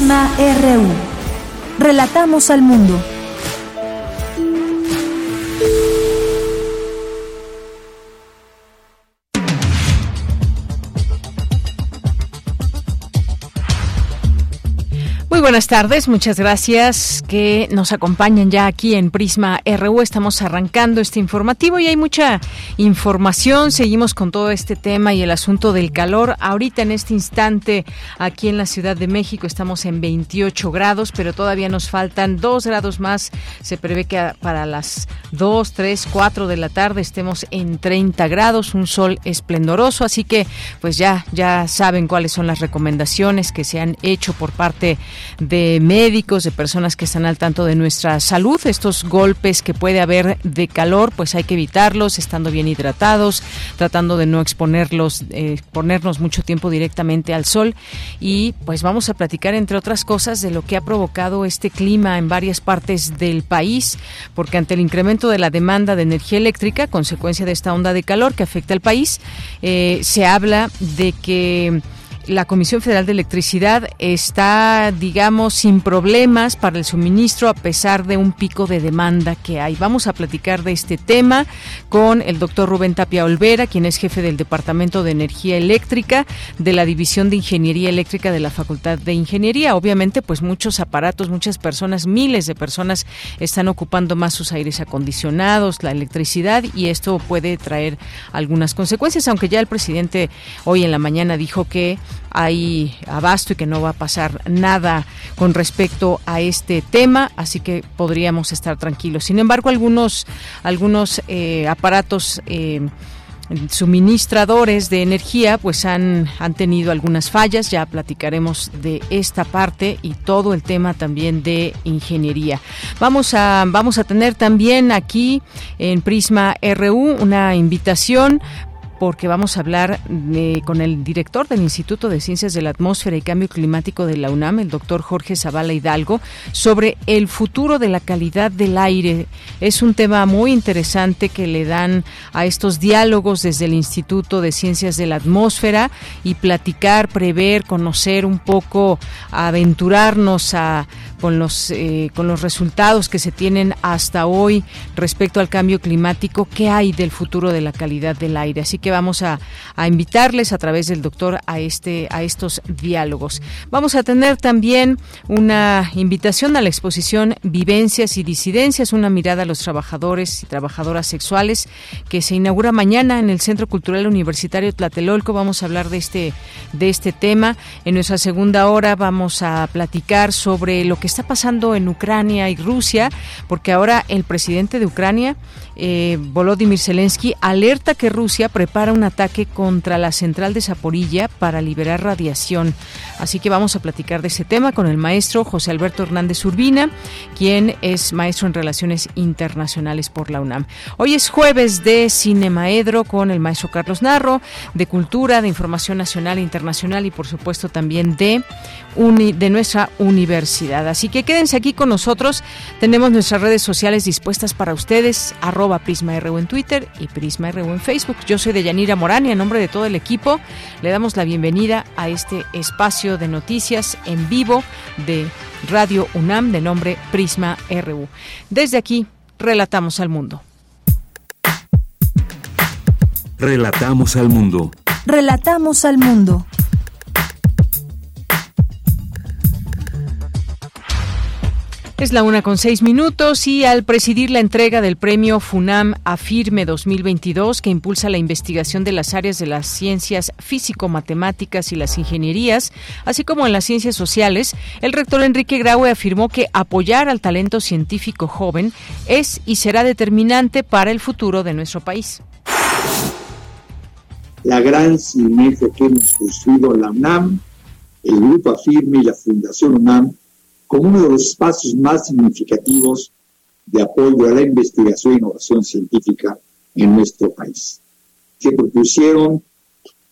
RU. Relatamos al mundo. Buenas tardes, muchas gracias que nos acompañan ya aquí en Prisma RU. Estamos arrancando este informativo y hay mucha información. Seguimos con todo este tema y el asunto del calor. Ahorita en este instante aquí en la Ciudad de México estamos en 28 grados, pero todavía nos faltan dos grados más. Se prevé que para las 2, 3, 4 de la tarde estemos en 30 grados, un sol esplendoroso. Así que pues ya, ya saben cuáles son las recomendaciones que se han hecho por parte de médicos, de personas que están al tanto de nuestra salud. Estos golpes que puede haber de calor, pues hay que evitarlos, estando bien hidratados, tratando de no exponerlos, eh, ponernos mucho tiempo directamente al sol. Y pues vamos a platicar, entre otras cosas, de lo que ha provocado este clima en varias partes del país, porque ante el incremento de la demanda de energía eléctrica, consecuencia de esta onda de calor que afecta al país, eh, se habla de que la Comisión Federal de Electricidad está, digamos, sin problemas para el suministro a pesar de un pico de demanda que hay. Vamos a platicar de este tema con el doctor Rubén Tapia Olvera, quien es jefe del Departamento de Energía Eléctrica de la División de Ingeniería Eléctrica de la Facultad de Ingeniería. Obviamente, pues muchos aparatos, muchas personas, miles de personas están ocupando más sus aires acondicionados, la electricidad, y esto puede traer algunas consecuencias, aunque ya el presidente hoy en la mañana dijo que hay abasto y que no va a pasar nada con respecto a este tema, así que podríamos estar tranquilos. Sin embargo, algunos, algunos eh, aparatos eh, suministradores de energía pues han, han tenido algunas fallas, ya platicaremos de esta parte y todo el tema también de ingeniería. Vamos a, vamos a tener también aquí en Prisma RU una invitación porque vamos a hablar con el director del Instituto de Ciencias de la Atmósfera y Cambio Climático de la UNAM, el doctor Jorge Zavala Hidalgo, sobre el futuro de la calidad del aire. Es un tema muy interesante que le dan a estos diálogos desde el Instituto de Ciencias de la Atmósfera y platicar, prever, conocer un poco, aventurarnos a con los eh, con los resultados que se tienen hasta hoy respecto al cambio climático, qué hay del futuro de la calidad del aire. Así que vamos a, invitarles a través del doctor a este a estos diálogos. Vamos a tener también una invitación a la exposición Vivencias y disidencias, una mirada a los trabajadores y trabajadoras sexuales que se inaugura mañana en el Centro Cultural Universitario Tlatelolco. Vamos a hablar de este de este tema. En nuestra segunda hora vamos a platicar sobre lo que está pasando en Ucrania y Rusia, porque ahora el presidente de Ucrania, eh, Volodymyr Zelensky, alerta que Rusia prepara un ataque contra la central de Zaporilla para liberar radiación. Así que vamos a platicar de ese tema con el maestro José Alberto Hernández Urbina, quien es maestro en Relaciones Internacionales por la UNAM. Hoy es jueves de Cinemaedro con el maestro Carlos Narro, de Cultura, de Información Nacional e Internacional y por supuesto también de, de nuestra universidad. Así que quédense aquí con nosotros. Tenemos nuestras redes sociales dispuestas para ustedes, PrismaRU en Twitter y PrismaRU en Facebook. Yo soy Deyanira Morán y en nombre de todo el equipo le damos la bienvenida a este espacio de noticias en vivo de Radio UNAM de nombre Prisma RU. Desde aquí, relatamos al mundo. Relatamos al mundo. Relatamos al mundo. Es la una con seis minutos y al presidir la entrega del premio FUNAM Afirme 2022, que impulsa la investigación de las áreas de las ciencias físico-matemáticas y las ingenierías, así como en las ciencias sociales, el rector Enrique Graue afirmó que apoyar al talento científico joven es y será determinante para el futuro de nuestro país. la gran sinergia que hemos construido la UNAM, el Grupo Afirme y la Fundación UNAM como uno de los espacios más significativos de apoyo a la investigación e innovación científica en nuestro país, que propusieron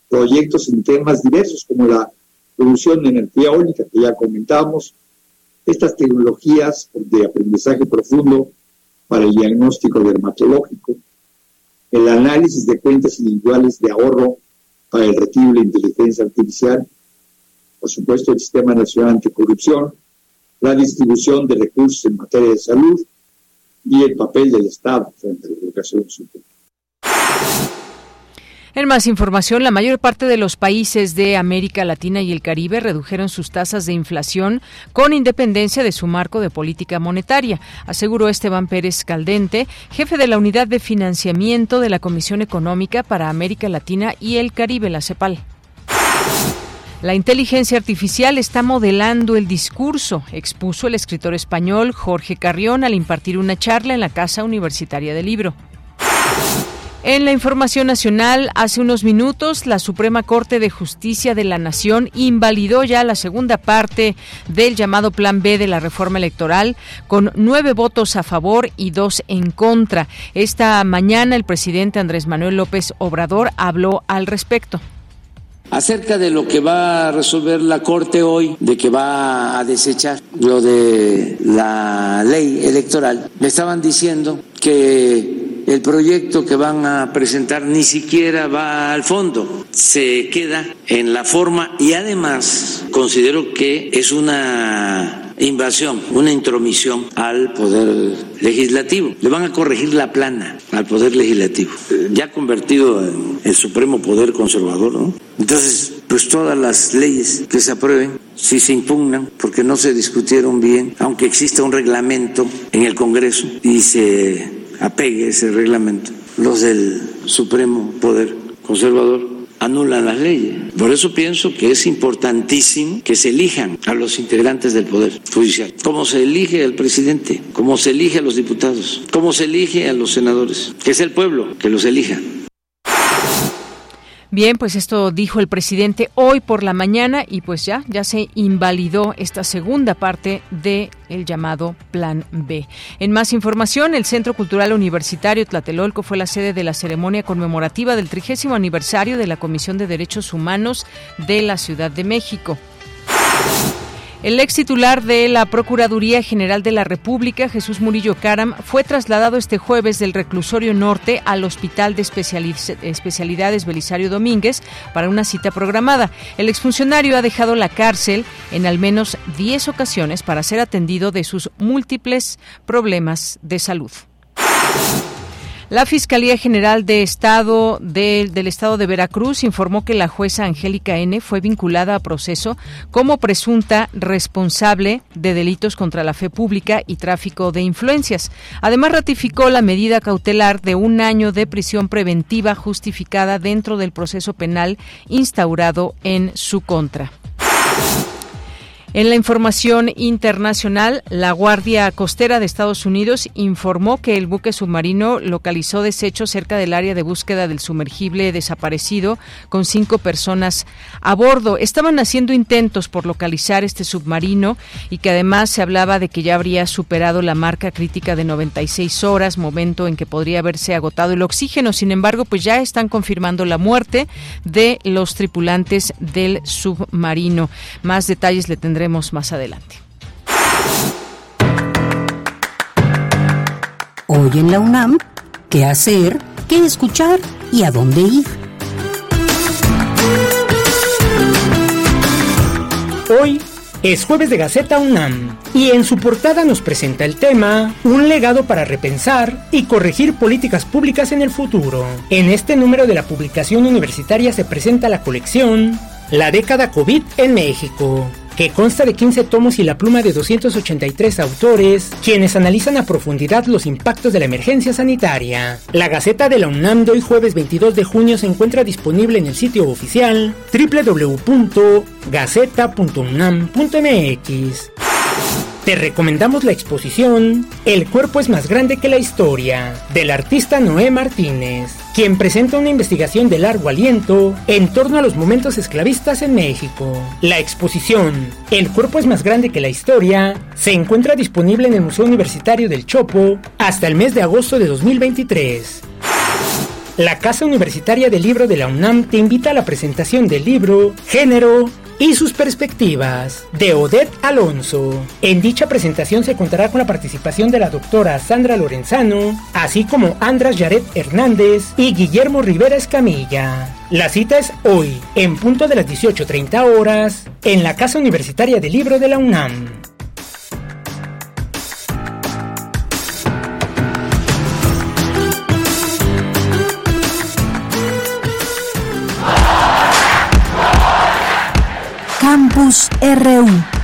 proyectos en temas diversos como la producción de energía eólica, que ya comentamos, estas tecnologías de aprendizaje profundo para el diagnóstico dermatológico, el análisis de cuentas individuales de ahorro para el retiro de inteligencia artificial, por supuesto el Sistema Nacional Anticorrupción, la distribución de recursos en materia de salud y el papel del Estado frente a la educación superior. En más información, la mayor parte de los países de América Latina y el Caribe redujeron sus tasas de inflación con independencia de su marco de política monetaria, aseguró Esteban Pérez Caldente, jefe de la Unidad de Financiamiento de la Comisión Económica para América Latina y el Caribe, la CEPAL. La inteligencia artificial está modelando el discurso, expuso el escritor español Jorge Carrión al impartir una charla en la Casa Universitaria del Libro. En la información nacional, hace unos minutos, la Suprema Corte de Justicia de la Nación invalidó ya la segunda parte del llamado Plan B de la reforma electoral, con nueve votos a favor y dos en contra. Esta mañana, el presidente Andrés Manuel López Obrador habló al respecto. Acerca de lo que va a resolver la Corte hoy, de que va a desechar lo de la ley electoral, me estaban diciendo que el proyecto que van a presentar ni siquiera va al fondo, se queda en la forma y además considero que es una invasión, una intromisión al poder legislativo. Le van a corregir la plana al poder legislativo, ya convertido en el supremo poder conservador, ¿no? Entonces, pues todas las leyes que se aprueben, si se impugnan porque no se discutieron bien, aunque exista un reglamento en el Congreso y se apegue ese reglamento, los del Supremo Poder Conservador anulan las leyes. Por eso pienso que es importantísimo que se elijan a los integrantes del Poder Judicial, como se elige al presidente, como se elige a los diputados, como se elige a los senadores, que es el pueblo que los elija. Bien, pues esto dijo el presidente hoy por la mañana y pues ya ya se invalidó esta segunda parte de el llamado Plan B. En más información, el Centro Cultural Universitario Tlatelolco fue la sede de la ceremonia conmemorativa del trigésimo aniversario de la Comisión de Derechos Humanos de la Ciudad de México. El ex titular de la Procuraduría General de la República, Jesús Murillo Caram, fue trasladado este jueves del reclusorio norte al Hospital de Especialidades Belisario Domínguez para una cita programada. El exfuncionario ha dejado la cárcel en al menos 10 ocasiones para ser atendido de sus múltiples problemas de salud. La Fiscalía General de Estado del Estado de Veracruz informó que la jueza Angélica N fue vinculada a proceso como presunta responsable de delitos contra la fe pública y tráfico de influencias. Además ratificó la medida cautelar de un año de prisión preventiva justificada dentro del proceso penal instaurado en su contra. En la información internacional, la Guardia Costera de Estados Unidos informó que el buque submarino localizó desechos cerca del área de búsqueda del sumergible desaparecido con cinco personas a bordo. Estaban haciendo intentos por localizar este submarino y que además se hablaba de que ya habría superado la marca crítica de 96 horas, momento en que podría haberse agotado el oxígeno. Sin embargo, pues ya están confirmando la muerte de los tripulantes del submarino. Más detalles le tendré más adelante. Hoy en la UNAM, ¿qué hacer? ¿Qué escuchar? ¿Y a dónde ir? Hoy es jueves de Gaceta UNAM y en su portada nos presenta el tema Un legado para repensar y corregir políticas públicas en el futuro. En este número de la publicación universitaria se presenta la colección La década COVID en México que consta de 15 tomos y la pluma de 283 autores, quienes analizan a profundidad los impactos de la emergencia sanitaria. La Gaceta de la UNAM de hoy jueves 22 de junio se encuentra disponible en el sitio oficial www.gaceta.unam.mx. te recomendamos la exposición El cuerpo es más grande que la historia, del artista Noé Martínez, quien presenta una investigación de largo aliento en torno a los momentos esclavistas en México. La exposición El cuerpo es más grande que la historia se encuentra disponible en el Museo Universitario del Chopo hasta el mes de agosto de 2023. La Casa Universitaria del Libro de la UNAM te invita a la presentación del libro Género y sus perspectivas de Odette Alonso. En dicha presentación se contará con la participación de la doctora Sandra Lorenzano, así como Andras Yaret Hernández y Guillermo Rivera Escamilla. La cita es hoy, en punto de las 18.30 horas, en la Casa Universitaria del Libro de la UNAM. Campus RU.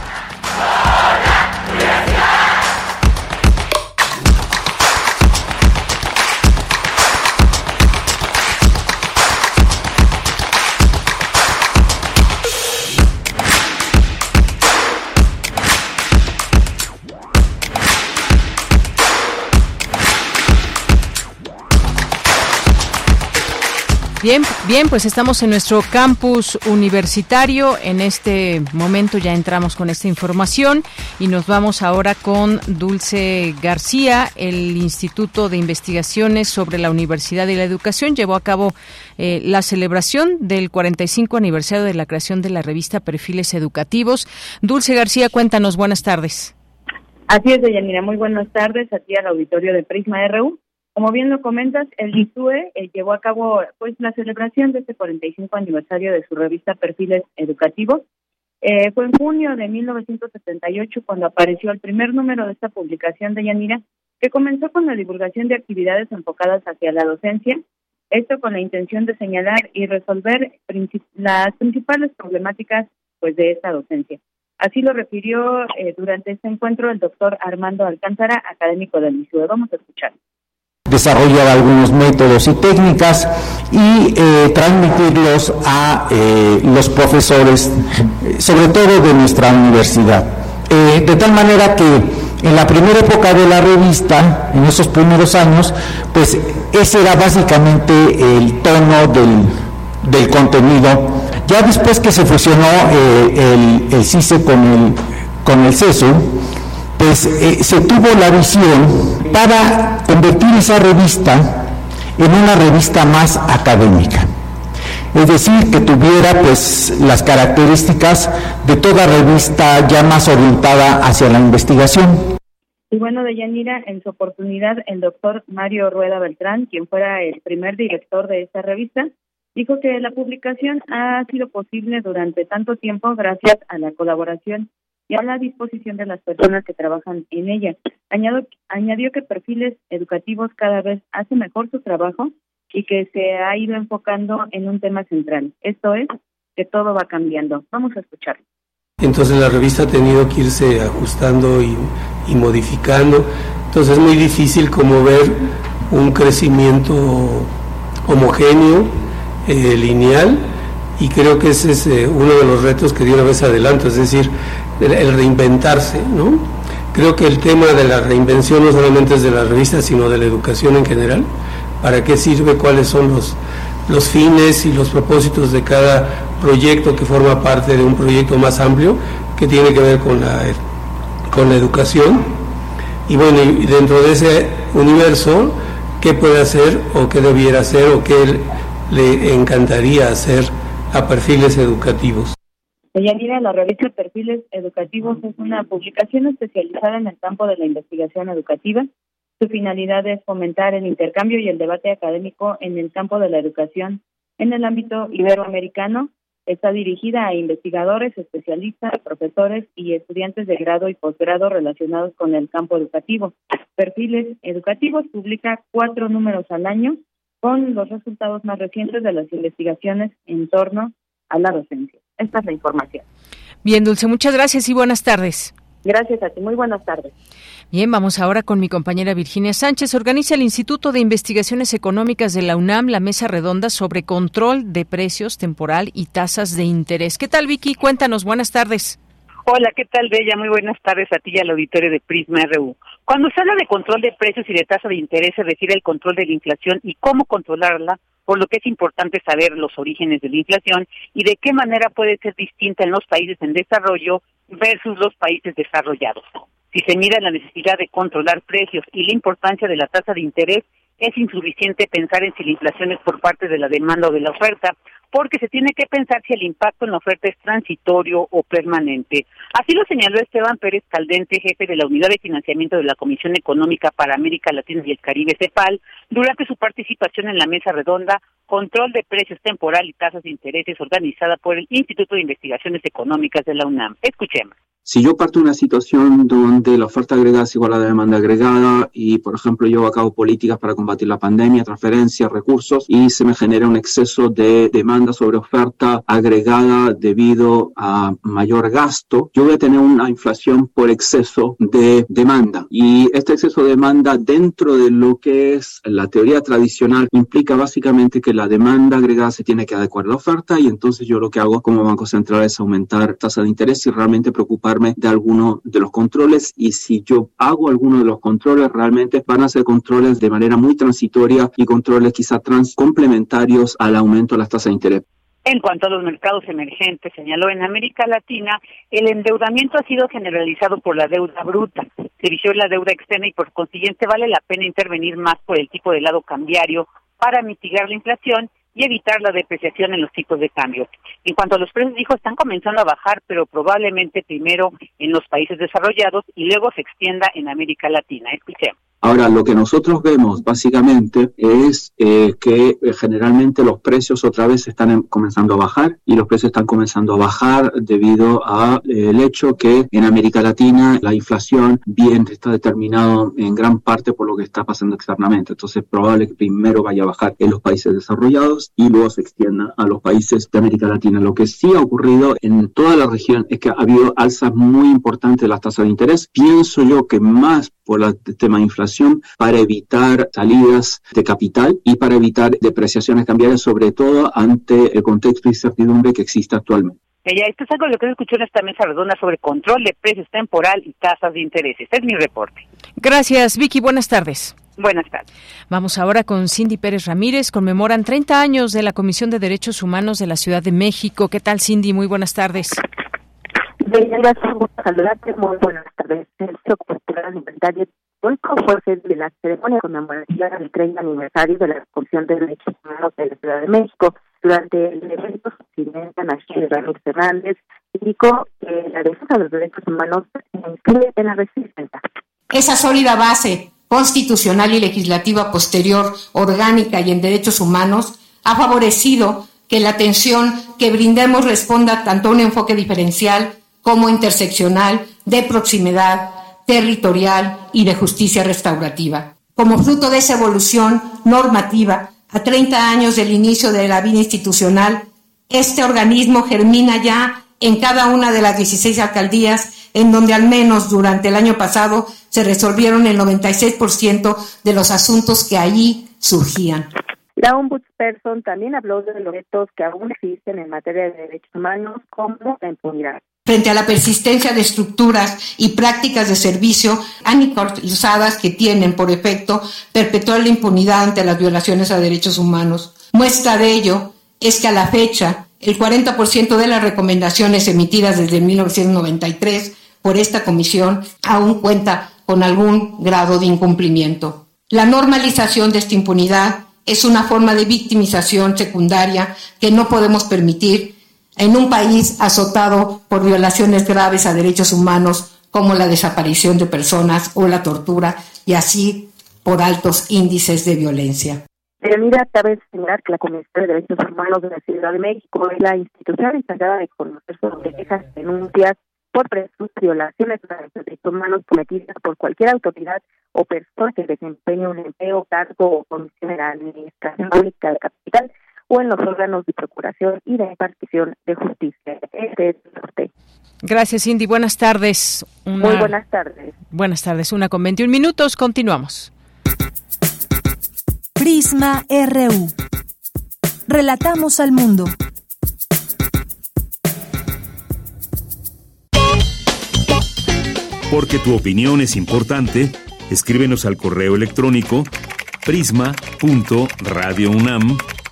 Bien, bien, pues estamos en nuestro campus universitario. En este momento ya entramos con esta información y nos vamos ahora con Dulce García. El Instituto de Investigaciones sobre la Universidad y la Educación llevó a cabo eh, la celebración del 45 aniversario de la creación de la revista Perfiles Educativos. Dulce García, cuéntanos, buenas tardes. Así es, Deyanira, muy buenas tardes a ti al auditorio de Prisma RU. Como bien lo comentas, el ISUE eh, llevó a cabo pues la celebración de este 45 aniversario de su revista Perfiles Educativos. Eh, fue en junio de 1978 cuando apareció el primer número de esta publicación de Yanira, que comenzó con la divulgación de actividades enfocadas hacia la docencia, esto con la intención de señalar y resolver las principales problemáticas pues de esta docencia. Así lo refirió eh, durante este encuentro el doctor Armando Alcántara, académico del ISUE. Vamos a escuchar desarrollar algunos métodos y técnicas y eh, transmitirlos a eh, los profesores, sobre todo de nuestra universidad. Eh, de tal manera que en la primera época de la revista, en esos primeros años, pues ese era básicamente el tono del, del contenido. Ya después que se fusionó el, el CICE con el, con el CESU, pues eh, se tuvo la visión para convertir esa revista en una revista más académica. Es decir, que tuviera pues las características de toda revista ya más orientada hacia la investigación. Y bueno, Deyanira, en su oportunidad, el doctor Mario Rueda Beltrán, quien fuera el primer director de esta revista, dijo que la publicación ha sido posible durante tanto tiempo gracias a la colaboración y a la disposición de las personas que trabajan en ella. Añado, añadió que perfiles educativos cada vez hace mejor su trabajo y que se ha ido enfocando en un tema central. Esto es que todo va cambiando. Vamos a escucharlo. Entonces la revista ha tenido que irse ajustando y, modificando. Entonces es muy difícil como ver un crecimiento homogéneo, eh, lineal, y creo que ese es eh, uno de los retos que dio una vez adelante, es decir, el, reinventarse, ¿no? Creo que el tema de la reinvención no solamente es de la revista, sino de la educación en general. ¿Para qué sirve? ¿Cuáles son los, los fines y los propósitos de cada proyecto que forma parte de un proyecto más amplio que tiene que ver con la, con la educación? Y bueno, dentro de ese universo, ¿qué puede hacer o qué debiera hacer o qué le encantaría hacer a perfiles educativos? Deyanira, la revista Perfiles Educativos es una publicación especializada en el campo de la investigación educativa. Su finalidad es fomentar el intercambio y el debate académico en el campo de la educación en el ámbito iberoamericano. Está dirigida a investigadores, especialistas, profesores y estudiantes de grado y posgrado relacionados con el campo educativo. Perfiles Educativos publica cuatro números al año con los resultados más recientes de las investigaciones en torno a la docencia. Esta es la información. Bien, Dulce, muchas gracias y buenas tardes. Gracias a ti, muy buenas tardes. Bien, vamos ahora con mi compañera Virginia Sánchez. Organiza el Instituto de Investigaciones Económicas de la UNAM la mesa redonda sobre control de precios temporal y tasas de interés. ¿Qué tal, Vicky? Cuéntanos, buenas tardes. Hola, ¿qué tal, Bella? Muy buenas tardes a ti y al auditorio de Prisma RU. Cuando se habla de control de precios y de tasa de interés, se refiere al control de la inflación y cómo controlarla, por lo que es importante saber los orígenes de la inflación y de qué manera puede ser distinta en los países en desarrollo versus los países desarrollados. Si se mira la necesidad de controlar precios y la importancia de la tasa de interés, es insuficiente pensar en si la inflación es por parte de la demanda o de la oferta, porque se tiene que pensar si el impacto en la oferta es transitorio o permanente. Así lo señaló Esteban Pérez Caldente, jefe de la Unidad de Financiamiento de la Comisión Económica para América Latina y el Caribe, CEPAL, durante su participación en la mesa redonda Control de Precios Temporal y Tasas de Intereses organizada por el Instituto de Investigaciones Económicas de la UNAM. Escuchemos. Si yo parto de una situación donde la oferta agregada es igual a la demanda agregada y, por ejemplo, llevo a cabo políticas para combatir la pandemia, transferencias, recursos y se me genera un exceso de demanda sobre oferta agregada debido a mayor gasto, yo voy a tener una inflación por exceso de demanda. Y este exceso de demanda dentro de lo que es la teoría tradicional implica básicamente que la demanda agregada se tiene que adecuar a la oferta y entonces yo lo que hago como Banco Central es aumentar tasa de interés y realmente preocupar de alguno de los controles y si yo hago alguno de los controles, realmente van a ser controles de manera muy transitoria y controles quizá trans complementarios al aumento de las tasas de interés. En cuanto a los mercados emergentes, señaló en América Latina, el endeudamiento ha sido generalizado por la deuda bruta, vició la deuda externa y por consiguiente vale la pena intervenir más por el tipo de lado cambiario para mitigar la inflación y evitar la depreciación en los tipos de cambio. En cuanto a los precios, dijo, están comenzando a bajar, pero probablemente primero en los países desarrollados y luego se extienda en América Latina. Escuchemos. Ahora, lo que nosotros vemos básicamente es eh, que eh, generalmente los precios otra vez están comenzando a bajar y los precios están comenzando a bajar debido al eh, hecho que en América Latina la inflación bien está determinado en gran parte por lo que está pasando externamente. Entonces es probable que primero vaya a bajar en los países desarrollados y luego se extienda a los países de América Latina. Lo que sí ha ocurrido en toda la región es que ha habido alzas muy importantes de las tasas de interés. Pienso yo que más por el tema de inflación para evitar salidas de capital y para evitar depreciaciones cambiarias, sobre todo ante el contexto de incertidumbre que existe actualmente. Ella, esto es algo de lo que se escuchó en esta mesa redonda sobre control de precios temporal y tasas de intereses. Este es mi reporte. Gracias, Vicky. Buenas tardes. Buenas tardes. Vamos ahora con Cindy Pérez Ramírez. Conmemoran 30 años de la Comisión de Derechos Humanos de la Ciudad de México. ¿Qué tal, Cindy? Muy buenas tardes. Gracias, saludarte. Muy buenas tardes. El Centro Cultural Inventario Hoy fue de la ceremonia conmemorativa del 30 aniversario de la Comisión de Derechos Humanos de la Ciudad de México. Durante el evento, su presidenta Nachel Ramírez Fernández indicó que la defensa de los derechos humanos se inscribe en la resistencia. Esa sólida base constitucional y legislativa posterior, orgánica y en derechos humanos, ha favorecido que la atención que brindemos responda tanto a un enfoque diferencial como interseccional, de proximidad, territorial y de justicia restaurativa. Como fruto de esa evolución normativa, a 30 años del inicio de la vida institucional, este organismo germina ya en cada una de las 16 alcaldías, en donde al menos durante el año pasado se resolvieron el 96% de los asuntos que allí surgían. La ombudsperson también habló de los retos que aún existen en materia de derechos humanos, como la impunidad frente a la persistencia de estructuras y prácticas de servicio aniquiladas que tienen por efecto perpetuar la impunidad ante las violaciones a derechos humanos. Muestra de ello es que a la fecha el 40% de las recomendaciones emitidas desde 1993 por esta comisión aún cuenta con algún grado de incumplimiento. La normalización de esta impunidad es una forma de victimización secundaria que no podemos permitir en un país azotado por violaciones graves a derechos humanos como la desaparición de personas o la tortura y así por altos índices de violencia. Pero mira, cabe señalar que la Comisión de Derechos Humanos de la Ciudad de México es la institución encargada de conocer sobre quejas denuncias por presuntas violaciones de los derechos humanos cometidas por cualquier autoridad o persona que desempeñe un empleo, cargo o comisión en la administración pública de capital o en los órganos de procuración y de impartición de justicia. Este es el Gracias, Cindy. Buenas tardes. Muy buenas tardes. Buenas tardes. Una con 21 minutos. Continuamos. Prisma RU. Relatamos al mundo. Porque tu opinión es importante, escríbenos al correo electrónico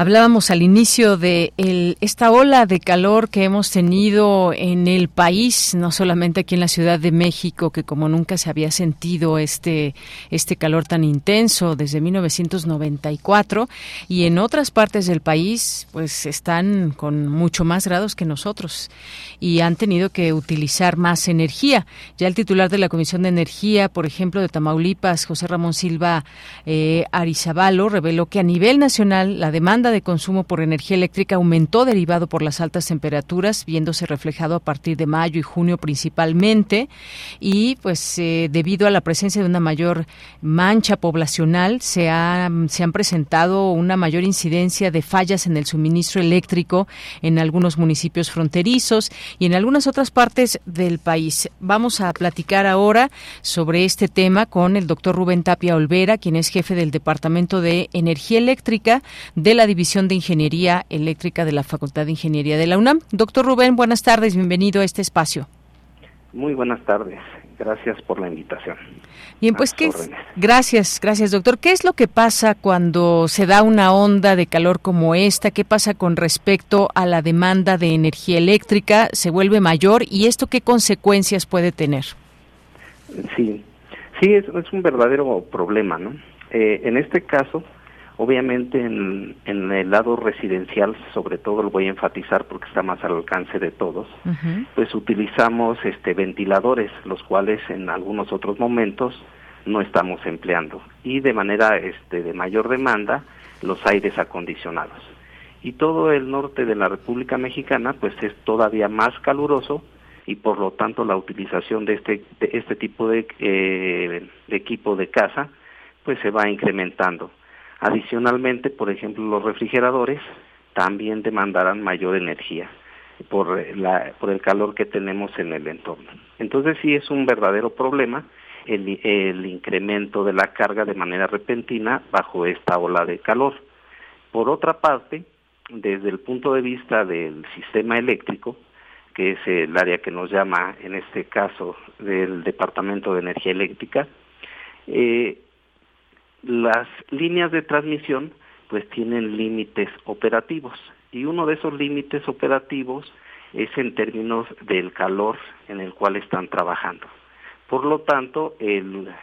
Hablábamos al inicio de esta ola de calor que hemos tenido en el país, no solamente aquí en la Ciudad de México, que como nunca se había sentido este, este calor tan intenso desde 1994, y en otras partes del país, pues están con mucho más grados que nosotros y han tenido que utilizar más energía. Ya el titular de la Comisión de Energía, por ejemplo, de Tamaulipas, José Ramón Silva eh, Arizabalo, reveló que a nivel nacional la demanda de consumo por energía eléctrica aumentó derivado por las altas temperaturas, viéndose reflejado a partir de mayo y junio principalmente, y pues eh, debido a la presencia de una mayor mancha poblacional, se, ha, se han presentado una mayor incidencia de fallas en el suministro eléctrico en algunos municipios fronterizos y en algunas otras partes del país. Vamos a platicar ahora sobre este tema con el doctor Rubén Tapia Olvera, quien es jefe del Departamento de Energía Eléctrica de la División de Ingeniería Eléctrica de la Facultad de Ingeniería de la UNAM. Doctor Rubén, buenas tardes, bienvenido a este espacio. Muy buenas tardes, gracias por la invitación. Bien, pues qué gracias, gracias doctor. ¿Qué es lo que pasa cuando se da una onda de calor como esta? ¿Qué pasa con respecto a la demanda de energía eléctrica? ¿Se vuelve mayor y esto qué consecuencias puede tener? Sí, sí es, un verdadero problema, ¿no? Eh, en este caso, Obviamente en, el lado residencial, sobre todo lo voy a enfatizar porque está más al alcance de todos, pues utilizamos este ventiladores, los cuales en algunos otros momentos no estamos empleando. Y de manera este de mayor demanda los aires acondicionados. Y todo el norte de la República Mexicana pues es todavía más caluroso y por lo tanto la utilización de este de este tipo de, eh, de equipo de casa pues se va incrementando Adicionalmente, por ejemplo, los refrigeradores también demandarán mayor energía por, la, por el calor que tenemos en el entorno. Entonces sí es un verdadero problema el, el incremento de la carga de manera repentina bajo esta ola de calor. Por otra parte, desde el punto de vista del sistema eléctrico, que es el área que nos llama en este caso del Departamento de Energía Eléctrica, eh, las líneas de transmisión pues tienen límites operativos y uno de esos límites operativos es en términos del calor en el cual están trabajando. Por lo tanto,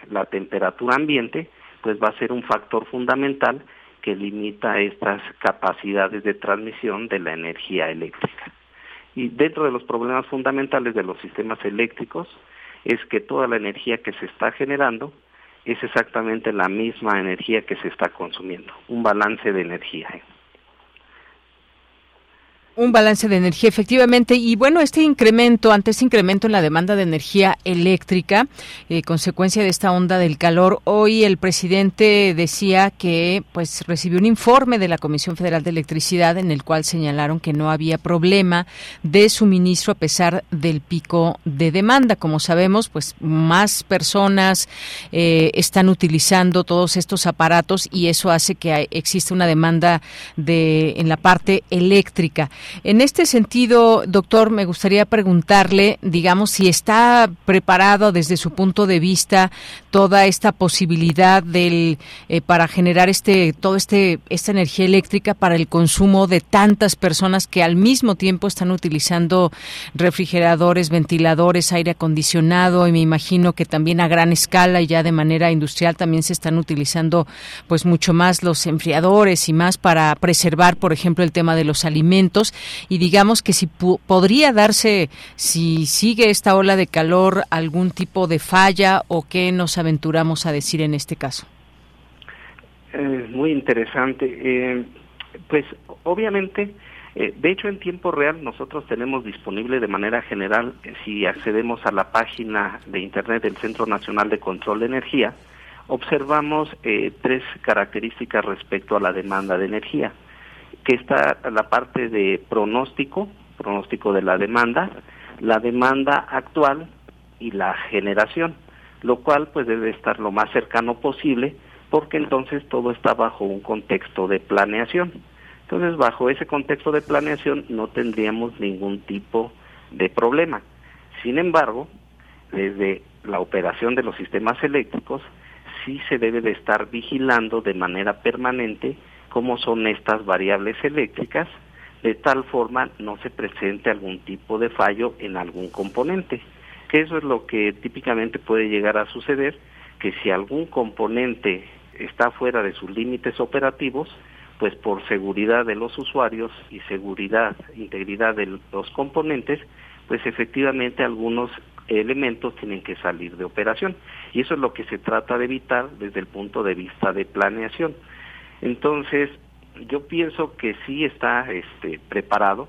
la temperatura ambiente pues va a ser un factor fundamental que limita estas capacidades de transmisión de la energía eléctrica. Y dentro de los problemas fundamentales de los sistemas eléctricos es que toda la energía que se está generando es exactamente la misma energía que se está consumiendo, un balance de energía. Un balance de energía, efectivamente. Y bueno, este incremento, ante este incremento en la demanda de energía eléctrica, eh, consecuencia de esta onda del calor, hoy el presidente decía que pues recibió un informe de la Comisión Federal de Electricidad en el cual señalaron que no había problema de suministro a pesar del pico de demanda. Como sabemos, pues más personas eh, están utilizando todos estos aparatos y eso hace que exista una demanda de en la parte eléctrica. En este sentido, doctor, me gustaría preguntarle, digamos, si está preparado desde su punto de vista toda esta posibilidad del eh, para generar este todo este esta energía eléctrica para el consumo de tantas personas que al mismo tiempo están utilizando refrigeradores, ventiladores, aire acondicionado y me imagino que también a gran escala y ya de manera industrial también se están utilizando pues mucho más los enfriadores y más para preservar, por ejemplo, el tema de los alimentos y digamos que si podría darse, si sigue esta ola de calor, algún tipo de falla o qué nos aventuramos a decir en este caso. Eh, muy interesante. Eh, pues obviamente, eh, de hecho en tiempo real nosotros tenemos disponible de manera general, si accedemos a la página de Internet del Centro Nacional de Control de Energía, observamos tres características respecto a la demanda de energía que está la parte de pronóstico, pronóstico de la demanda, la demanda actual y la generación, lo cual pues debe estar lo más cercano posible porque entonces todo está bajo un contexto de planeación. Entonces, bajo ese contexto de planeación no tendríamos ningún tipo de problema. Sin embargo, desde la operación de los sistemas eléctricos, sí se debe de estar vigilando de manera permanente cómo son estas variables eléctricas, de tal forma no se presente algún tipo de fallo en algún componente, que eso es lo que típicamente puede llegar a suceder, que si algún componente está fuera de sus límites operativos, pues por seguridad de los usuarios y seguridad, integridad de los componentes, pues efectivamente algunos elementos tienen que salir de operación. Y eso es lo que se trata de evitar desde el punto de vista de planeación. Entonces, yo pienso que sí está este, preparado.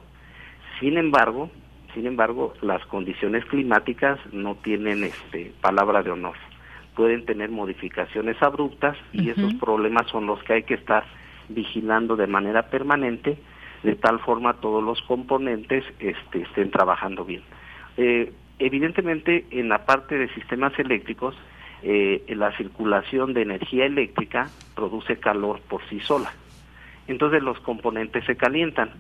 Sin embargo, sin embargo, las condiciones climáticas no tienen este, palabra de honor. Pueden tener modificaciones abruptas y esos problemas son los que hay que estar vigilando de manera permanente, de tal forma todos los componentes este, estén trabajando bien. Eh, evidentemente, en la parte de sistemas eléctricos, eh, la circulación de energía eléctrica produce calor por sí sola. Entonces los componentes se calientan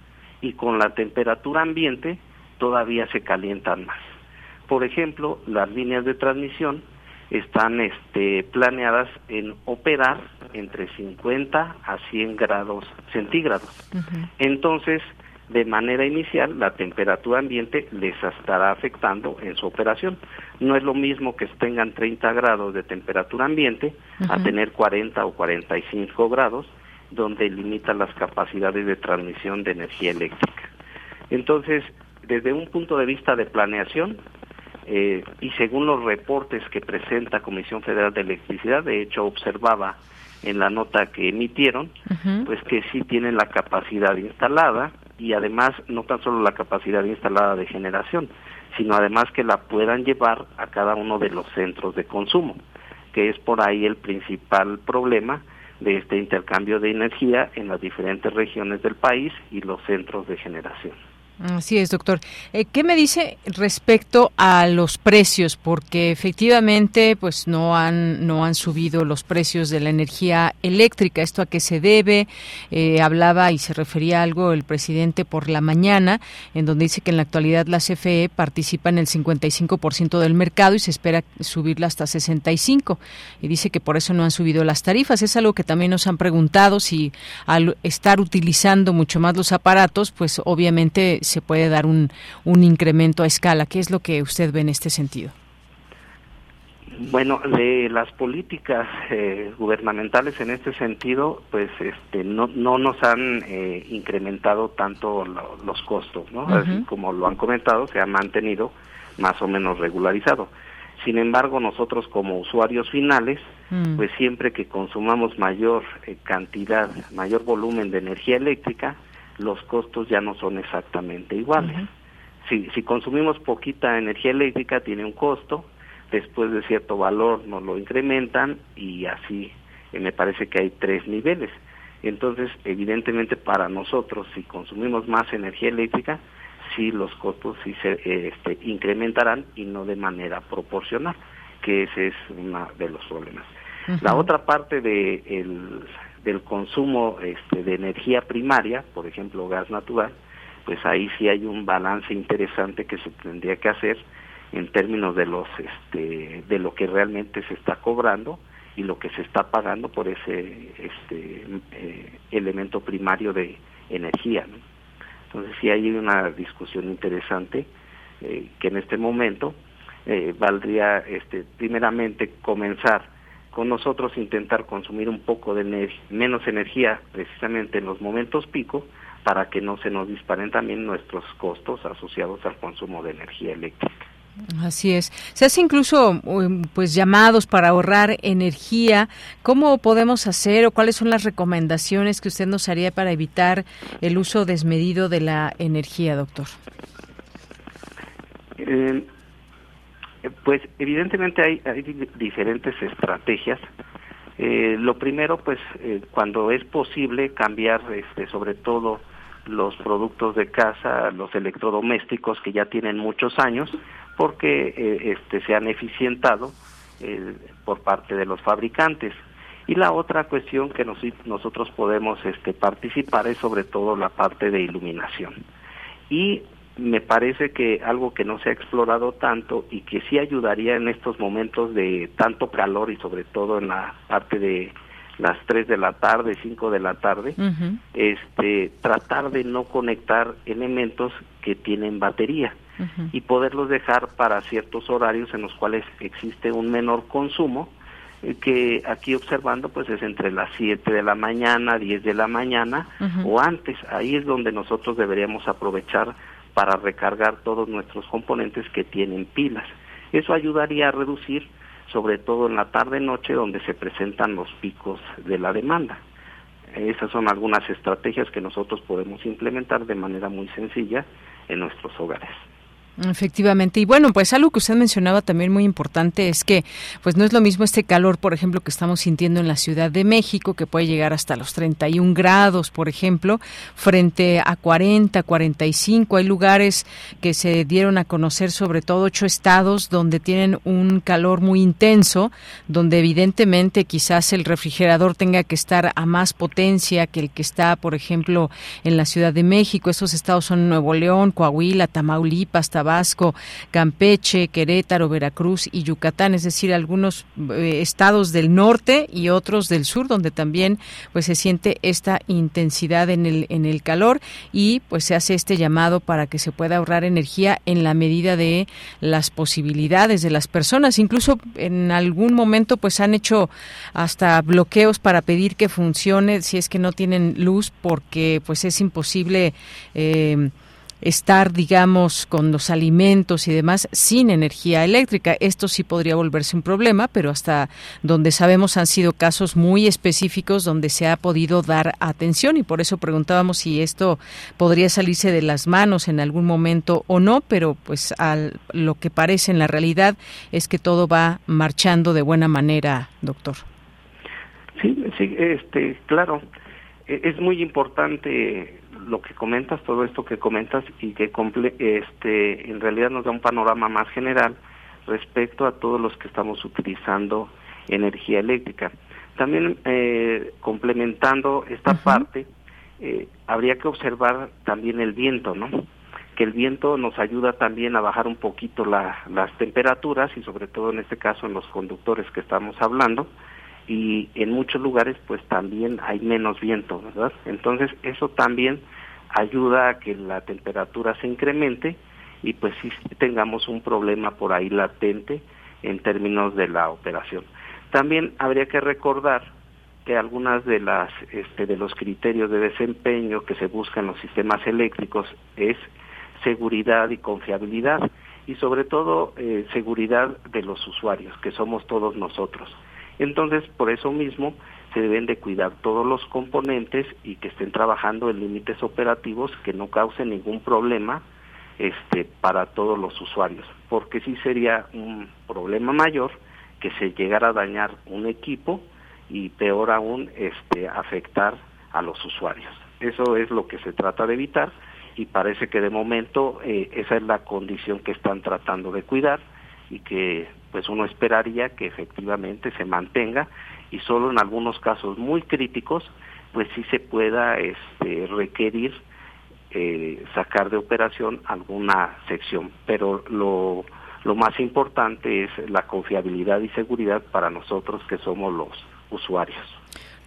y con la temperatura ambiente todavía se calientan más. Por ejemplo, las líneas de transmisión están este, planeadas en operar entre 50 a 100 grados centígrados. Entonces, de manera inicial, la temperatura ambiente les estará afectando en su operación. No es lo mismo que tengan 30 grados de temperatura ambiente a tener 40 o 45 grados, donde limitan las capacidades de transmisión de energía eléctrica. Entonces, desde un punto de vista de planeación, eh, y según los reportes que presenta Comisión Federal de Electricidad, de hecho observaba en la nota que emitieron, pues que sí tienen la capacidad instalada y además no tan solo la capacidad instalada de generación, sino además que la puedan llevar a cada uno de los centros de consumo, que es por ahí el principal problema de este intercambio de energía en las diferentes regiones del país y los centros de generación. Así es, doctor. Eh, ¿Qué me dice respecto a los precios? Porque efectivamente, pues no han no han subido los precios de la energía eléctrica. ¿Esto a qué se debe? Eh, hablaba y se refería a algo el presidente por la mañana, en donde dice que en la actualidad la CFE participa en el 55% del mercado y se espera subirla hasta 65. Y dice que por eso no han subido las tarifas. Es algo que también nos han preguntado si al estar utilizando mucho más los aparatos, pues obviamente se puede dar un, un incremento a escala. ¿Qué es lo que usted ve en este sentido? Bueno, de las políticas eh, gubernamentales en este sentido, pues este, no, no nos han eh, incrementado tanto los costos, ¿no? Así como lo han comentado, se ha mantenido más o menos regularizado. Sin embargo, nosotros como usuarios finales, mm. pues siempre que consumamos mayor eh, cantidad, mayor volumen de energía eléctrica, los costos ya no son exactamente iguales. si, si consumimos poquita energía eléctrica tiene un costo, después de cierto valor nos lo incrementan y así eh, me parece que hay tres niveles. Entonces, evidentemente para nosotros, si consumimos más energía eléctrica, sí los costos sí se eh, este, incrementarán y no de manera proporcional, que ese es uno de los problemas. La otra parte de el, del consumo este, de energía primaria, por ejemplo gas natural, pues ahí sí hay un balance interesante que se tendría que hacer en términos de los este, de lo que realmente se está cobrando y lo que se está pagando por ese este eh, elemento primario de energía entonces sí hay una discusión interesante eh, que en este momento eh, valdría este primeramente comenzar con nosotros intentar consumir un poco de menos energía precisamente en los momentos pico para que no se nos disparen también nuestros costos asociados al consumo de energía eléctrica. Así es. Se hace incluso um, pues llamados para ahorrar energía. ¿Cómo podemos hacer o cuáles son las recomendaciones que usted nos haría para evitar el uso desmedido de la energía, doctor? Eh, pues evidentemente hay, hay diferentes estrategias. Eh, lo primero, pues, eh, cuando es posible cambiar, este, sobre todo los productos de casa, los electrodomésticos que ya tienen muchos años, porque eh, este, se han eficientado por parte de los fabricantes. Y la otra cuestión que nosotros podemos este, participar es sobre todo la parte de iluminación. Y me parece que algo que no se ha explorado tanto y que sí ayudaría en estos momentos de tanto calor y sobre todo en la parte de las 3 de la tarde, 5 de la tarde, este tratar de no conectar elementos que tienen batería y poderlos dejar para ciertos horarios en los cuales existe un menor consumo eh, que aquí observando pues es entre las 7 de la mañana, 10 de la mañana o antes, ahí es donde nosotros deberíamos aprovechar para recargar todos nuestros componentes que tienen pilas. Eso ayudaría a reducir, sobre todo en la tarde-noche, donde se presentan los picos de la demanda. Esas son algunas estrategias que nosotros podemos implementar de manera muy sencilla en nuestros hogares. Efectivamente. Y bueno, pues algo que usted mencionaba también muy importante es que pues no es lo mismo este calor, por ejemplo, que estamos sintiendo en la Ciudad de México, que puede llegar hasta los 31 grados, por ejemplo, frente a 40, 45. Hay lugares que se dieron a conocer, sobre todo ocho estados, donde tienen un calor muy intenso, donde evidentemente quizás el refrigerador tenga que estar a más potencia que el que está, por ejemplo, en la Ciudad de México. Esos estados son Nuevo León, Coahuila, Tamaulipas, Tabasco, Tabasco, Campeche, Querétaro, Veracruz y Yucatán, es decir, algunos eh, estados del norte y otros del sur donde también pues se siente esta intensidad en el en el calor y pues se hace este llamado para que se pueda ahorrar energía en la medida de las posibilidades de las personas, incluso en algún momento pues han hecho hasta bloqueos para pedir que funcione si es que no tienen luz porque pues es imposible eh, estar, digamos, con los alimentos y demás sin energía eléctrica. Esto sí podría volverse un problema, pero hasta donde sabemos han sido casos muy específicos donde se ha podido dar atención y por eso preguntábamos si esto podría salirse de las manos en algún momento o no, pero pues al, lo que parece en la realidad es que todo va marchando de buena manera, doctor. Sí, sí, este, claro, e, es muy importante lo que comentas, todo esto que comentas y que este, en realidad nos da un panorama más general respecto a todos los que estamos utilizando energía eléctrica. También eh, complementando esta parte, eh, habría que observar también el viento, ¿no? Que el viento nos ayuda también a bajar un poquito las temperaturas y sobre todo en este caso en los conductores que estamos hablando, y en muchos lugares pues también hay menos viento, ¿verdad? Entonces eso también ayuda a que la temperatura se incremente y pues sí tengamos un problema por ahí latente en términos de la operación. También habría que recordar que algunas de las este, de los criterios de desempeño que se buscan en los sistemas eléctricos es seguridad y confiabilidad y sobre todo eh, seguridad de los usuarios que somos todos nosotros entonces, por eso mismo, deben de cuidar todos los componentes y que estén trabajando en límites operativos que no causen ningún problema este, para todos los usuarios, porque sí sería un problema mayor que se llegara a dañar un equipo y peor aún este, afectar a los usuarios. Eso es lo que se trata de evitar y parece que de momento eh, esa es la condición que están tratando de cuidar y que pues uno esperaría que efectivamente se mantenga y solo en algunos casos muy críticos pues sí se pueda este, requerir eh, sacar de operación alguna sección. Pero lo, lo más importante es la confiabilidad y seguridad para nosotros que somos los usuarios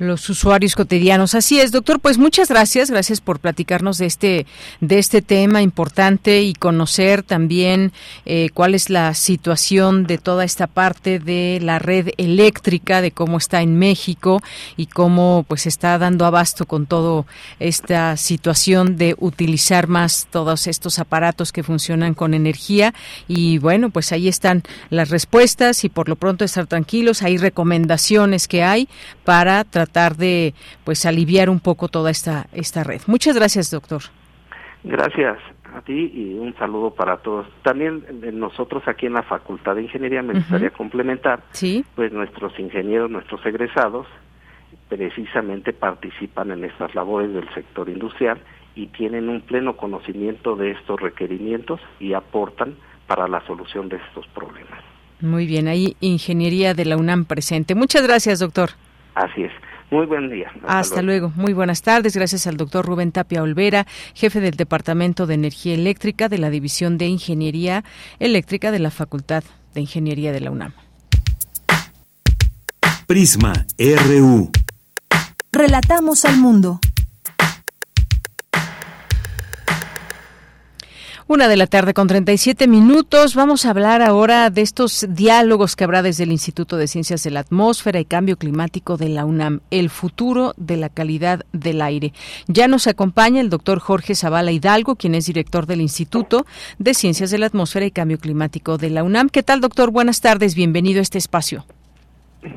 los usuarios cotidianos. Así es, doctor, pues muchas gracias, gracias por platicarnos de este de este tema importante y conocer también eh, cuál es la situación de toda esta parte de la red eléctrica, de cómo está en México y cómo pues está dando abasto con todo esta situación de utilizar más todos estos aparatos que funcionan con energía y bueno, pues ahí están las respuestas y por lo pronto estar tranquilos, hay recomendaciones que hay para tratar tratar de pues aliviar un poco toda esta esta red. Muchas gracias, doctor. Gracias a ti y un saludo para todos. También nosotros aquí en la Facultad de Ingeniería me gustaría complementar, ¿Sí? pues nuestros ingenieros, nuestros egresados, precisamente participan en estas labores del sector industrial y tienen un pleno conocimiento de estos requerimientos y aportan para la solución de estos problemas. Muy bien, ahí Ingeniería de la UNAM presente. Muchas gracias, doctor. Así es. Muy buen día. Hasta, luego. Muy buenas tardes. Gracias al doctor Rubén Tapia Olvera, jefe del Departamento de Energía Eléctrica de la División de Ingeniería Eléctrica de la Facultad de Ingeniería de la UNAM. Prisma RU. Relatamos al mundo. Una de la tarde con 37 minutos. Vamos a hablar ahora de estos diálogos que habrá desde el Instituto de Ciencias de la Atmósfera y Cambio Climático de la UNAM, el futuro de la calidad del aire. Ya nos acompaña el doctor Jorge Zavala Hidalgo, quien es director del Instituto de Ciencias de la Atmósfera y Cambio Climático de la UNAM. ¿Qué tal, doctor? Buenas tardes. Bienvenido a este espacio.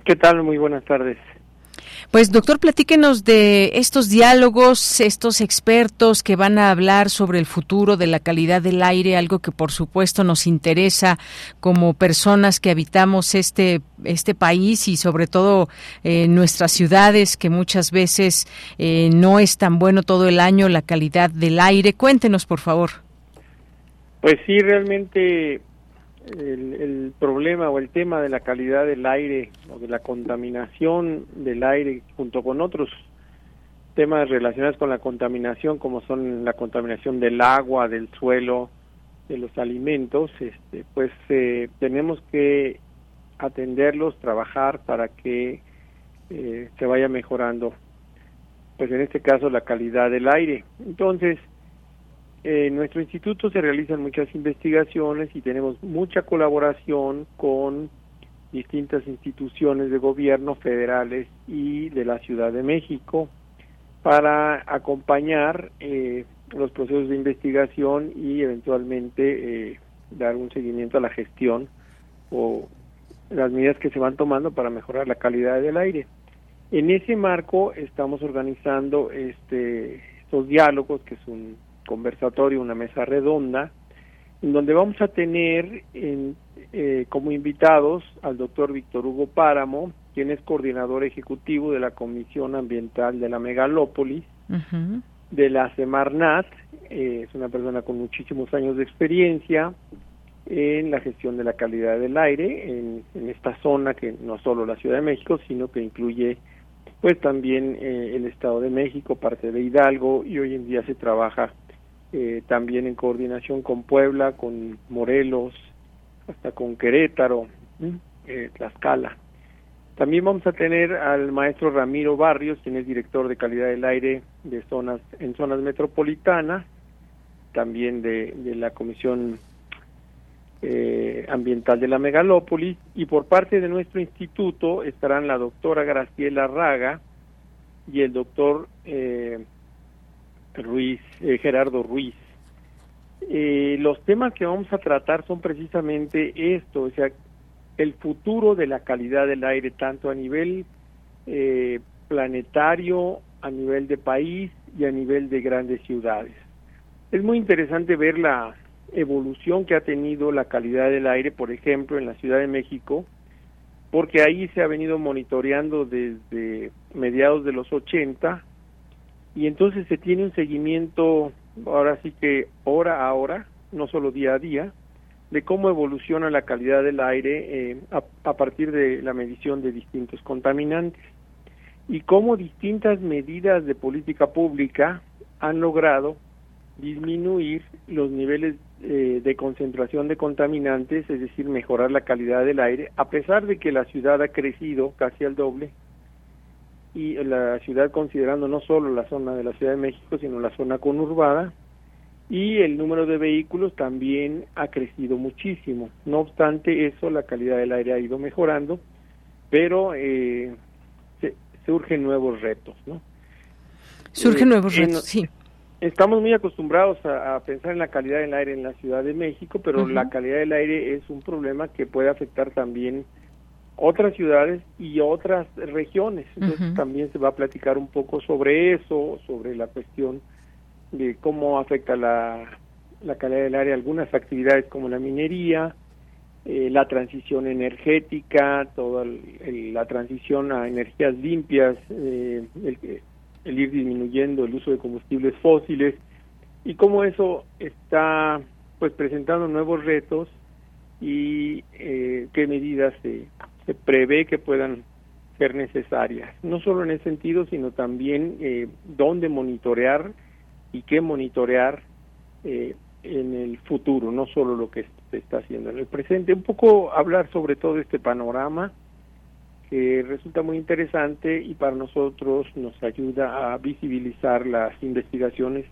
¿Qué tal? Muy buenas tardes. Pues doctor, platíquenos de estos diálogos, estos expertos que van a hablar sobre el futuro de la calidad del aire, algo que por supuesto nos interesa como personas que habitamos este este país y sobre todo eh, nuestras ciudades que muchas veces eh, no es tan bueno todo el año la calidad del aire. Cuéntenos, por favor. Pues sí, realmente el, problema o el tema de la calidad del aire o de la contaminación del aire junto con otros temas relacionados con la contaminación como son la contaminación del agua, del suelo, de los alimentos, este, pues eh, tenemos que atenderlos, trabajar para que eh, se vaya mejorando, pues en este caso la calidad del aire. Entonces, en nuestro instituto se realizan muchas investigaciones y tenemos mucha colaboración con distintas instituciones de gobierno federales y de la Ciudad de México para acompañar eh, los procesos de investigación y eventualmente eh, dar un seguimiento a la gestión o las medidas que se van tomando para mejorar la calidad del aire. En ese marco estamos organizando este, estos diálogos, que es un conversatorio, una mesa redonda, en donde vamos a tener en, eh, como invitados al doctor Víctor Hugo Páramo, quien es coordinador ejecutivo de la Comisión Ambiental de la Megalópolis, de la Semarnat, eh, es una persona con muchísimos años de experiencia en la gestión de la calidad del aire en, en esta zona que no solo la Ciudad de México, sino que incluye pues también eh, el Estado de México, parte de Hidalgo y hoy en día se trabaja eh, también en coordinación con Puebla, con Morelos, hasta con Querétaro, eh, Tlaxcala. También vamos a tener al maestro Ramiro Barrios, quien es director de calidad del aire de zonas en zonas metropolitanas, también de, la Comisión eh, Ambiental de la Megalópolis, y por parte de nuestro instituto estarán la doctora Graciela Raga y el doctor eh, Ruiz, eh, Gerardo Ruiz. Eh, los temas que vamos a tratar son precisamente esto, o sea, el futuro de la calidad del aire, tanto a nivel eh, planetario, a nivel de país y a nivel de grandes ciudades. Es muy interesante ver la evolución que ha tenido la calidad del aire, por ejemplo, en la Ciudad de México, porque ahí se ha venido monitoreando desde mediados de los 80 y entonces se tiene un seguimiento, ahora sí que hora a hora, no solo día a día, de cómo evoluciona la calidad del aire eh, a, partir de la medición de distintos contaminantes. Y cómo distintas medidas de política pública han logrado disminuir los niveles eh, de concentración de contaminantes, es decir, mejorar la calidad del aire, a pesar de que la ciudad ha crecido casi al doble y la ciudad considerando no solo la zona de la Ciudad de México, sino la zona conurbada, y el número de vehículos también ha crecido muchísimo. No obstante eso, la calidad del aire ha ido mejorando, pero eh, se, surgen nuevos retos, ¿no? Surgen eh, nuevos retos, sí. Estamos muy acostumbrados a, pensar en la calidad del aire en la Ciudad de México, pero la calidad del aire es un problema que puede afectar también otras ciudades y otras regiones. Entonces también se va a platicar un poco sobre eso, sobre la cuestión de cómo afecta la, la calidad del aire algunas actividades como la minería, eh, la transición energética, toda la transición a energías limpias, eh, el, ir disminuyendo el uso de combustibles fósiles y cómo eso está pues presentando nuevos retos y eh, qué medidas se, se prevé que puedan ser necesarias, no solo en ese sentido, sino también eh, dónde monitorear y qué monitorear eh, en el futuro, no solo lo que se está haciendo en el presente. Un poco hablar sobre todo este panorama que resulta muy interesante y para nosotros nos ayuda a visibilizar las investigaciones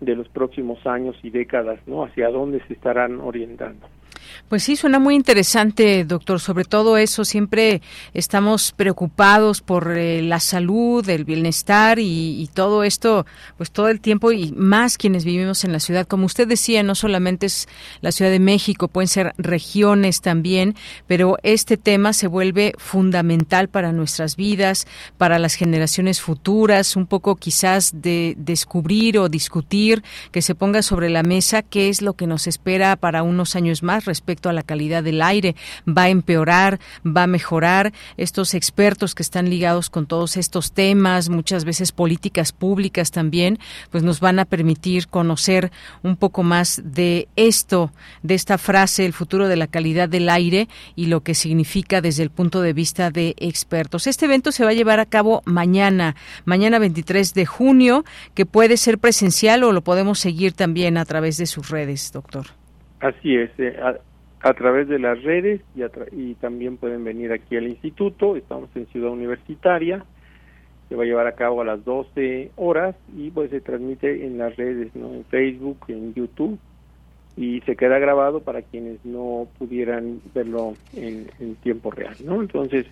de los próximos años y décadas, ¿no? Hacia dónde se estarán orientando. Pues sí, suena muy interesante, doctor. Sobre todo eso, siempre estamos preocupados por eh, la salud, el bienestar y, todo esto, pues todo el tiempo y más quienes vivimos en la ciudad. Como usted decía, no solamente es la Ciudad de México, pueden ser regiones también, pero este tema se vuelve fundamental para nuestras vidas, para las generaciones futuras, un poco quizás de descubrir o discutir, que se ponga sobre la mesa qué es lo que nos espera para unos años más respecto a la calidad del aire. ¿Va a empeorar? ¿Va a mejorar? Estos expertos que están ligados con todos estos temas, muchas veces políticas públicas también, pues nos van a permitir conocer un poco más de esto, de esta frase, el futuro de la calidad del aire y lo que significa desde el punto de vista de expertos. Este evento se va a llevar a cabo mañana, mañana 23 de junio, que puede ser presencial o lo podemos seguir también a través de sus redes, doctor. Así es, eh, a, través de las redes y, y también pueden venir aquí al instituto, estamos en Ciudad Universitaria, se va a llevar a cabo a las 12 horas y pues se transmite en las redes, ¿no? en Facebook, en YouTube y se queda grabado para quienes no pudieran verlo en, tiempo real, ¿no? Entonces,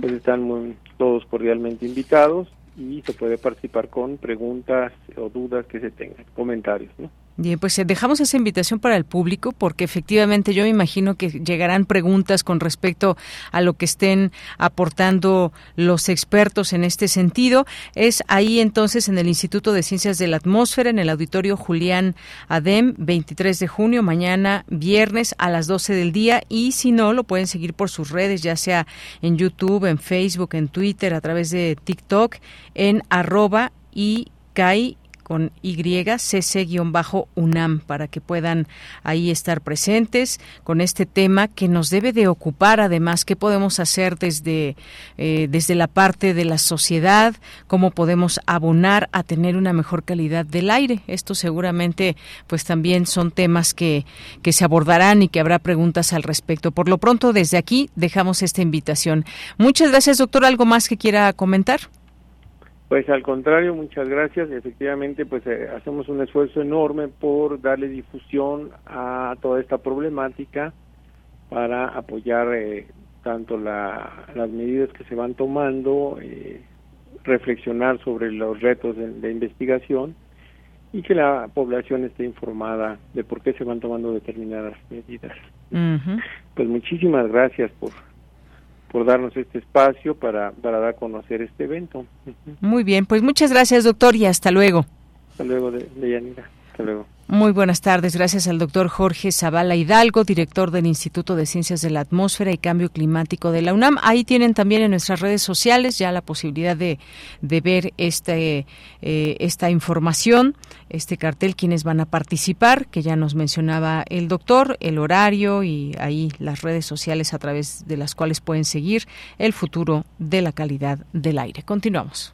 pues están todos cordialmente invitados y se puede participar con preguntas o dudas que se tengan, comentarios, ¿no? Bien, pues eh, dejamos esa invitación para el público porque efectivamente yo me imagino que llegarán preguntas con respecto a lo que estén aportando los expertos en este sentido. Es ahí entonces en el Instituto de Ciencias de la Atmósfera, en el Auditorio Julián Adem, 23 de junio, mañana viernes a las 12 del día y si no, lo pueden seguir por sus redes, ya sea en YouTube, en Facebook, en Twitter, a través de TikTok, en arroba y con YCC-UNAM para que puedan ahí estar presentes con este tema que nos debe de ocupar. Además qué podemos hacer desde eh, desde la parte de la sociedad cómo podemos abonar a tener una mejor calidad del aire esto seguramente pues también son temas que que se abordarán y que habrá preguntas al respecto. Por lo pronto desde aquí dejamos esta invitación. Muchas gracias doctor. Algo más que quiera comentar pues al contrario, muchas gracias. Efectivamente, pues eh, hacemos un esfuerzo enorme por darle difusión a toda esta problemática para apoyar eh, tanto las medidas que se van tomando, eh, reflexionar sobre los retos de, investigación y que la población esté informada de por qué se van tomando determinadas medidas. Pues muchísimas gracias por por darnos este espacio para, para dar a conocer este evento. Muy bien, pues muchas gracias, doctor, y hasta luego. Hasta luego, de, Yanira. Hasta luego. Muy buenas tardes. Gracias al doctor Jorge Zavala Hidalgo, director del Instituto de Ciencias de la Atmósfera y Cambio Climático de la UNAM. Ahí tienen también en nuestras redes sociales ya la posibilidad de, de ver este, eh, esta información, este cartel, quienes van a participar, que ya nos mencionaba el doctor, el horario y ahí las redes sociales a través de las cuales pueden seguir el futuro de la calidad del aire. Continuamos.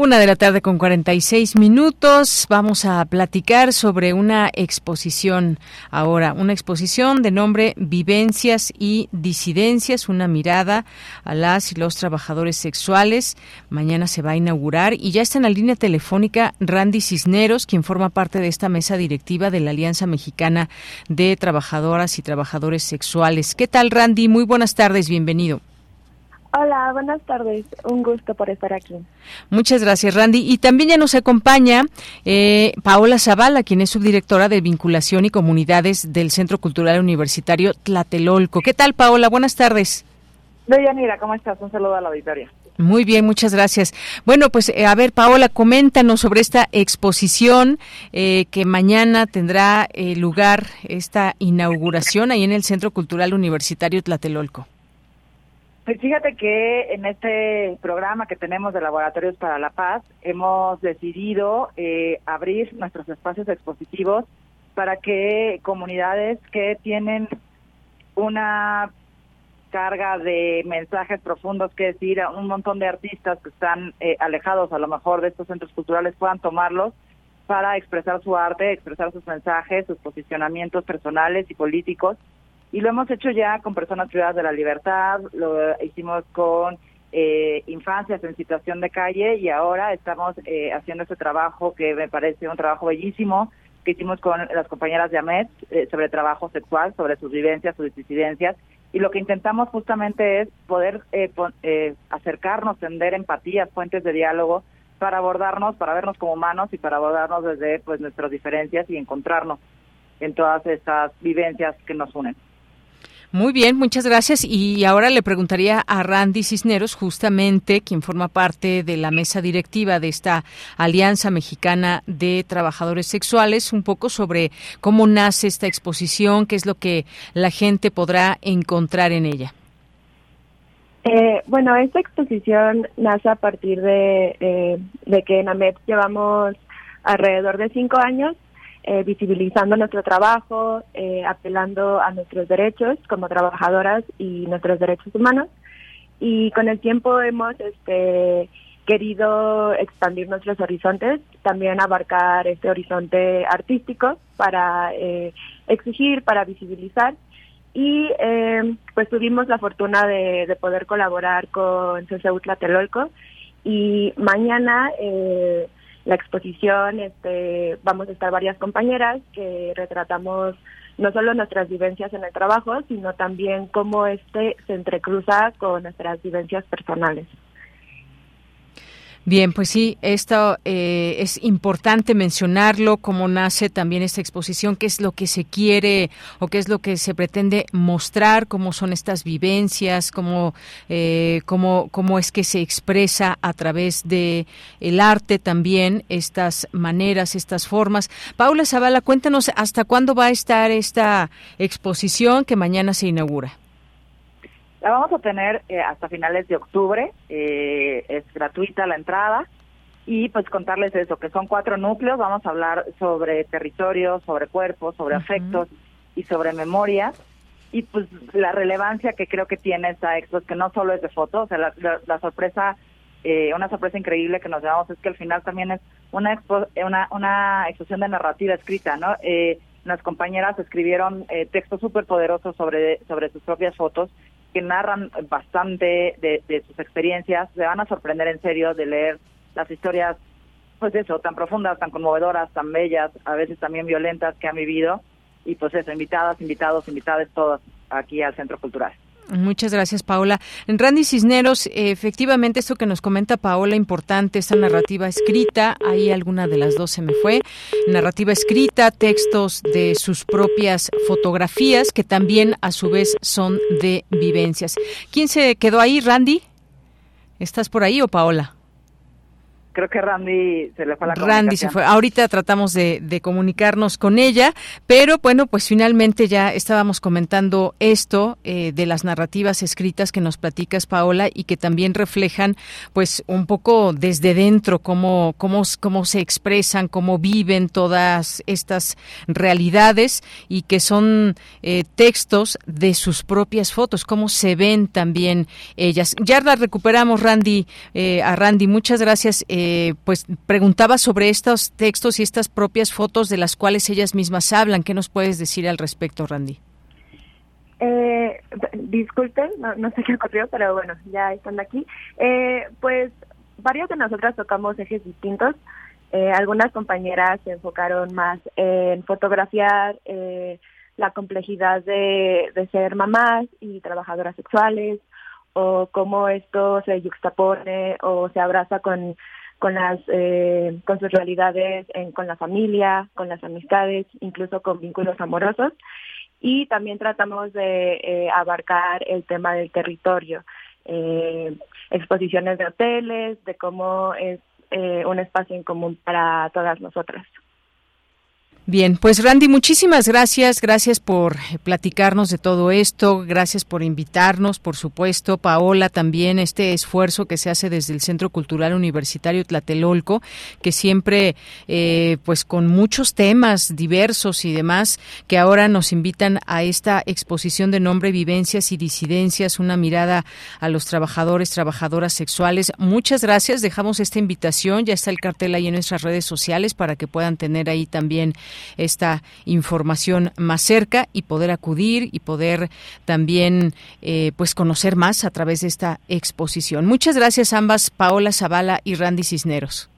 Una de la tarde con 46 minutos. Vamos a platicar sobre una exposición ahora, una exposición de nombre Vivencias y Disidencias, una mirada a las y los trabajadores sexuales. Mañana se va a inaugurar y ya está en la línea telefónica Randy Cisneros, quien forma parte de esta mesa directiva de la Alianza Mexicana de Trabajadoras y Trabajadores Sexuales. ¿Qué tal, Randy? Muy buenas tardes, bienvenido. Hola, buenas tardes. Un gusto por estar aquí. Muchas gracias, Randy. Y también ya nos acompaña eh, Paola Zavala, quien es subdirectora de Vinculación y Comunidades del Centro Cultural Universitario Tlatelolco. ¿Qué tal, Paola? Buenas tardes. Deyanira, ¿cómo estás? Un saludo a la auditoria. Muy bien, muchas gracias. Bueno, pues eh, a ver, Paola, coméntanos sobre esta exposición eh, que mañana tendrá lugar, esta inauguración ahí en el Centro Cultural Universitario Tlatelolco. Pues fíjate que en este programa que tenemos de Laboratorios para la Paz hemos decidido eh, abrir nuestros espacios expositivos para que comunidades que tienen una carga de mensajes profundos que decir a un montón de artistas que están eh, alejados a lo mejor de estos centros culturales puedan tomarlos para expresar su arte, expresar sus mensajes, sus posicionamientos personales y políticos y lo hemos hecho ya con personas privadas de la libertad, lo hicimos con eh, infancias en situación de calle y ahora estamos eh, haciendo este trabajo que me parece un trabajo bellísimo que hicimos con las compañeras de AMET eh, sobre trabajo sexual, sobre sus vivencias, sus disidencias. Y lo que intentamos justamente es poder acercarnos, tender empatías, fuentes de diálogo para abordarnos, para vernos como humanos y para abordarnos desde pues nuestras diferencias y encontrarnos en todas estas vivencias que nos unen. Muy bien, muchas gracias. Y ahora le preguntaría a Randy Cisneros, justamente quien forma parte de la mesa directiva de esta Alianza Mexicana de Trabajadores Sexuales, un poco sobre cómo nace esta exposición, qué es lo que la gente podrá encontrar en ella. Eh, bueno, esta exposición nace a partir de, eh, de que en AMET llevamos alrededor de cinco años eh, visibilizando nuestro trabajo, eh, apelando a nuestros derechos como trabajadoras y nuestros derechos humanos. Y con el tiempo hemos este, querido expandir nuestros horizontes, también abarcar este horizonte artístico para eh, exigir, para visibilizar. Y pues tuvimos la fortuna de, poder colaborar con CCU Tlatelolco y mañana la exposición, este, vamos a estar varias compañeras que retratamos no solo nuestras vivencias en el trabajo, sino también cómo este se entrecruza con nuestras vivencias personales. Bien, pues sí, esto eh, es importante mencionarlo, cómo nace también esta exposición, qué es lo que se quiere o qué es lo que se pretende mostrar, cómo son estas vivencias, cómo, eh, cómo, cómo es que se expresa a través de el arte también estas maneras, estas formas. Paula Zavala, cuéntanos hasta cuándo va a estar esta exposición que mañana se inaugura. La vamos a tener eh, hasta finales de octubre, eh, es gratuita la entrada. Y pues contarles eso, que son cuatro núcleos, vamos a hablar sobre territorio, sobre cuerpos, sobre afectos y sobre memoria. Y pues la relevancia que creo que tiene esta expo es que no solo es de fotos, o sea, la, sorpresa, eh, una sorpresa increíble que nos llevamos es que al final también es una expo, una, una exposición de narrativa escrita, ¿no? Eh, las compañeras escribieron eh, textos súper poderosos sobre, sobre sus propias fotos que narran bastante de, sus experiencias. Se van a sorprender en serio de leer las historias, pues eso, tan profundas, tan conmovedoras, tan bellas, a veces también violentas que han vivido. Y pues eso, invitadas, invitados, invitadas todos aquí al Centro Cultural. Muchas gracias, Paola. Randy Cisneros, efectivamente, esto que nos comenta Paola, importante, esta narrativa escrita, ahí alguna de las dos se me fue, narrativa escrita, textos de sus propias fotografías, que también a su vez son de vivencias. ¿Quién se quedó ahí, Randy? ¿Estás por ahí o Paola? Creo que Randy se le fue la Randy se fue. Ahorita tratamos de, comunicarnos con ella, pero bueno, pues finalmente ya estábamos comentando esto eh, de las narrativas escritas que nos platicas, Paola, y que también reflejan, pues, un poco desde dentro cómo, cómo, cómo se expresan, cómo viven todas estas realidades y que son eh, textos de sus propias fotos, cómo se ven también ellas. Ya las recuperamos, Randy, eh, a Randy. Muchas gracias. Eh, pues preguntaba sobre estos textos y estas propias fotos de las cuales ellas mismas hablan. ¿Qué nos puedes decir al respecto, Randy? Eh, disculpen, no, sé qué ocurrió, pero bueno, ya están aquí. Eh, pues varios de nosotras tocamos ejes distintos. Eh, algunas compañeras se enfocaron más en fotografiar la complejidad de, de ser mamás y trabajadoras sexuales, o cómo esto se yuxtapone o se abraza con con las eh, con sus realidades en, con la familia, con las amistades, incluso con vínculos amorosos. Y también tratamos de eh, abarcar el tema del territorio, eh, exposiciones de hoteles, de cómo es un espacio en común para todas nosotras. Bien, pues Randy, muchísimas gracias. Gracias por platicarnos de todo esto. Gracias por invitarnos, por supuesto. Paola, también este esfuerzo que se hace desde el Centro Cultural Universitario Tlatelolco, que siempre, eh, pues con muchos temas diversos y demás, que ahora nos invitan a esta exposición de nombre Vivencias y Disidencias, una mirada a los trabajadores, trabajadoras sexuales. Muchas gracias. Dejamos esta invitación. Ya está el cartel ahí en nuestras redes sociales para que puedan tener ahí también esta información más cerca y poder acudir y poder también eh, pues conocer más a través de esta exposición. Muchas gracias ambas, Paola Zavala y Randy Cisneros.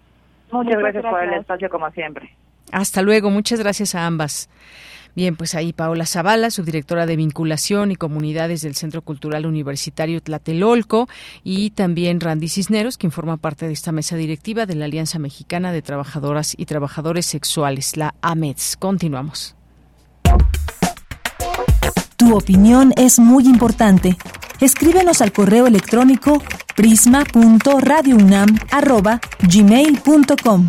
Muchas gracias por el espacio como siempre. Hasta luego, muchas gracias a ambas. Bien, pues ahí Paola Zavala, subdirectora de vinculación y comunidades del Centro Cultural Universitario Tlatelolco, y también Randy Cisneros, quien forma parte de esta mesa directiva de la Alianza Mexicana de Trabajadoras y Trabajadores Sexuales, la AMETS. Continuamos. Tu opinión es muy importante. Escríbenos al correo electrónico prisma.radiounam@gmail.com.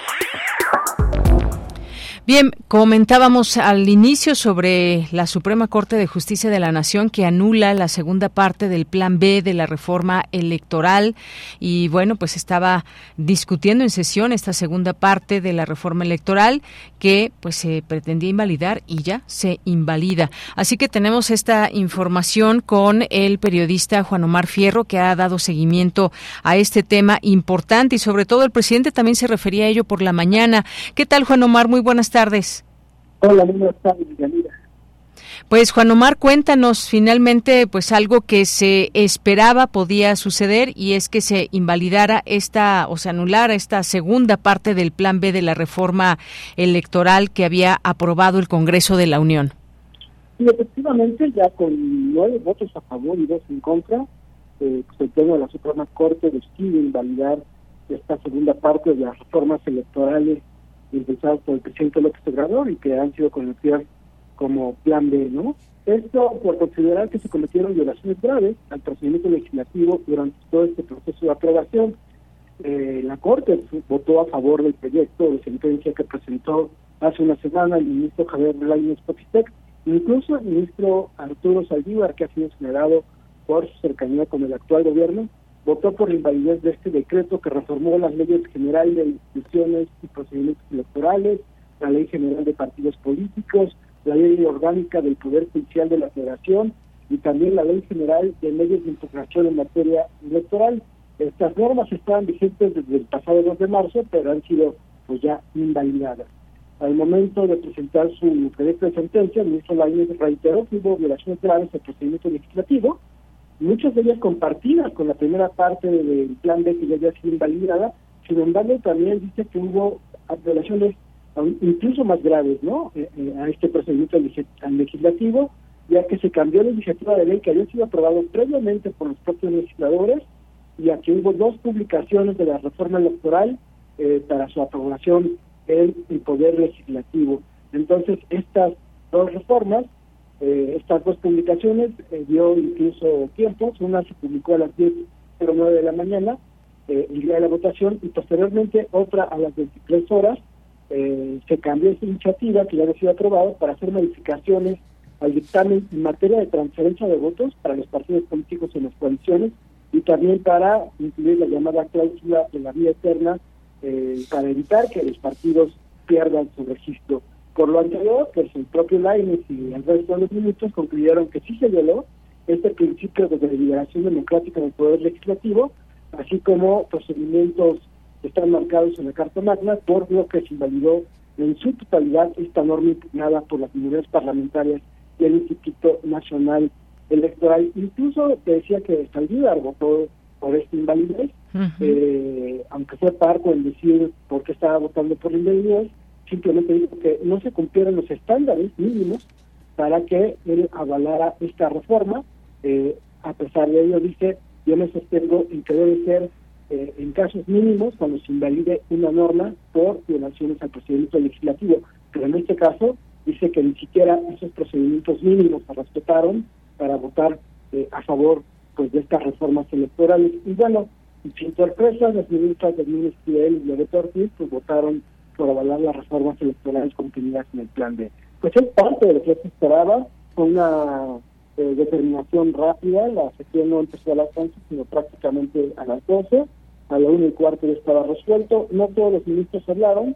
Bien, comentábamos al inicio sobre la Suprema Corte de Justicia de la Nación que anula la segunda parte del Plan B de la reforma electoral y bueno, pues estaba discutiendo en sesión esta segunda parte de la reforma electoral que pues se pretendía invalidar y ya se invalida. Así que tenemos esta información con el periodista Juan Omar Fierro que ha dado seguimiento a este tema importante y sobre todo el presidente también se refería a ello por la mañana. ¿Qué tal Juan Omar? Muy buenas tardes tardes. Hola, buenas tardes, Pues Juan Omar, cuéntanos finalmente pues algo que se esperaba podía suceder y es que se invalidara esta o se anulara esta segunda parte del plan B de la reforma electoral que había aprobado el Congreso de la Unión. Y efectivamente ya con nueve votos a favor y dos en contra, eh, pues, el Pleno de la Suprema Corte decide invalidar esta segunda parte de las reformas electorales impulsados por el presidente López Obrador y que han sido conocidas como Plan B, ¿no? Esto por considerar que se cometieron violaciones graves al procedimiento legislativo durante todo este proceso de aprobación. Eh, la Corte votó a favor del proyecto de sentencia que presentó hace una semana el ministro Javier Belaínez Popitec, incluso el ministro Arturo Saldívar, que ha sido señalado por su cercanía con el actual gobierno, votó por la invalidez de este decreto que reformó las leyes generales de instituciones y procedimientos electorales, la ley general de partidos políticos, la ley orgánica del Poder Judicial de la Federación y también la ley general de medios de integración en materia electoral. Estas normas estaban vigentes desde el pasado 2 de marzo, pero han sido pues ya invalidadas. Al momento de presentar su proyecto de sentencia, el ministro Lainez reiteró que hubo violaciones graves al procedimiento legislativo, muchas de ellas compartidas con la primera parte del plan B que ya había sido invalidada, sin embargo también dice que hubo violaciones incluso más graves ¿no? Eh, eh, a este procedimiento legislativo, ya que se cambió la iniciativa de ley que había sido aprobado previamente por los propios legisladores y aquí hubo dos publicaciones de la reforma electoral eh, para su aprobación en el Poder Legislativo. Entonces, estas dos reformas eh, estas dos publicaciones eh, dio incluso tiempos, una se publicó a las 10.09 de la mañana, eh, el día de la votación, y posteriormente otra a las 23 horas, eh, se cambió esa iniciativa que ya había sido aprobada para hacer modificaciones al dictamen en materia de transferencia de votos para los partidos políticos en las coaliciones y también para incluir la llamada cláusula de la vía eterna para evitar que los partidos pierdan su registro. Por lo anterior, pues el propio Lainez y el resto de los ministros concluyeron que sí se violó este principio de deliberación democrática del Poder Legislativo, así como procedimientos que están marcados en la Carta Magna, por lo que se invalidó en su totalidad esta norma impugnada por las comunidades parlamentarias y el Instituto Nacional electoral. Incluso te decía que Saldívar votó por esta invalidez, eh, aunque fue parte en decir por qué estaba votando por la invalidez, simplemente dijo que no se cumplieron los estándares mínimos para que él avalara esta reforma. Eh, a pesar de ello, dice, yo me sostengo en que debe ser eh, en casos mínimos cuando se invalide una norma por violaciones al procedimiento legislativo. Pero en este caso dice que ni siquiera esos procedimientos mínimos se respetaron para votar eh, a favor pues de estas reformas electorales. Y bueno, sin sorpresa, las ministras del Ministerio y Loreto Ortiz pues votaron por avalar las reformas electorales contenidas en el plan B. Pues es parte de lo que se esperaba, fue una eh, determinación rápida, la sesión no empezó a las 11, sino prácticamente a las 12, a la 1 y cuarto ya estaba resuelto, no todos los ministros hablaron,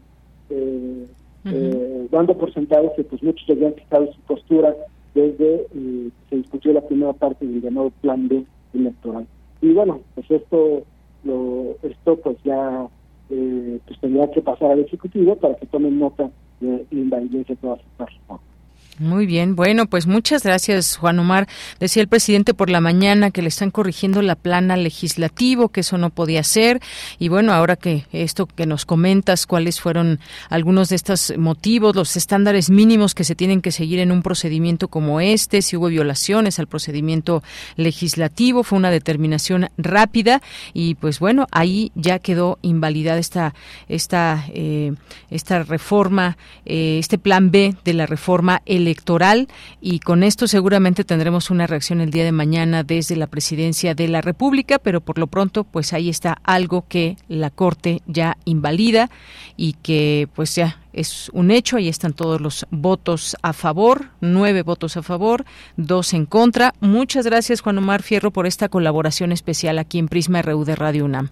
eh, eh, dando por sentado que pues muchos habían quitado su postura desde que se discutió la primera parte del llamado plan B electoral. Y bueno, pues esto, lo, esto pues ya pues tendría que pasar al Ejecutivo para que tomen nota de la invalidez de todas estas reformas. Muy bien, bueno, pues muchas gracias, Juan Omar. Decía el presidente por la mañana que le están corrigiendo la plana legislativo, que eso no podía ser. Y bueno, ahora que esto que nos comentas, cuáles fueron algunos de estos motivos, los estándares mínimos que se tienen que seguir en un procedimiento como este, si hubo violaciones al procedimiento legislativo, fue una determinación rápida y pues bueno, ahí ya quedó invalidada esta, esta, eh, esta reforma, eh, este plan B de la reforma electoral electoral y con esto seguramente tendremos una reacción el día de mañana desde la presidencia de la República, pero por lo pronto pues ahí está algo que la Corte ya invalida y que pues ya es un hecho, ahí están todos los votos a favor, nueve votos a favor, dos en contra. Muchas gracias Juan Omar Fierro por esta colaboración especial aquí en Prisma RU de Radio UNAM.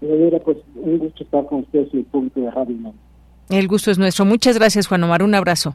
Pues un gusto estar con ustedes y el público de Radio UNAM. El gusto es nuestro. Muchas gracias Juan Omar, un abrazo.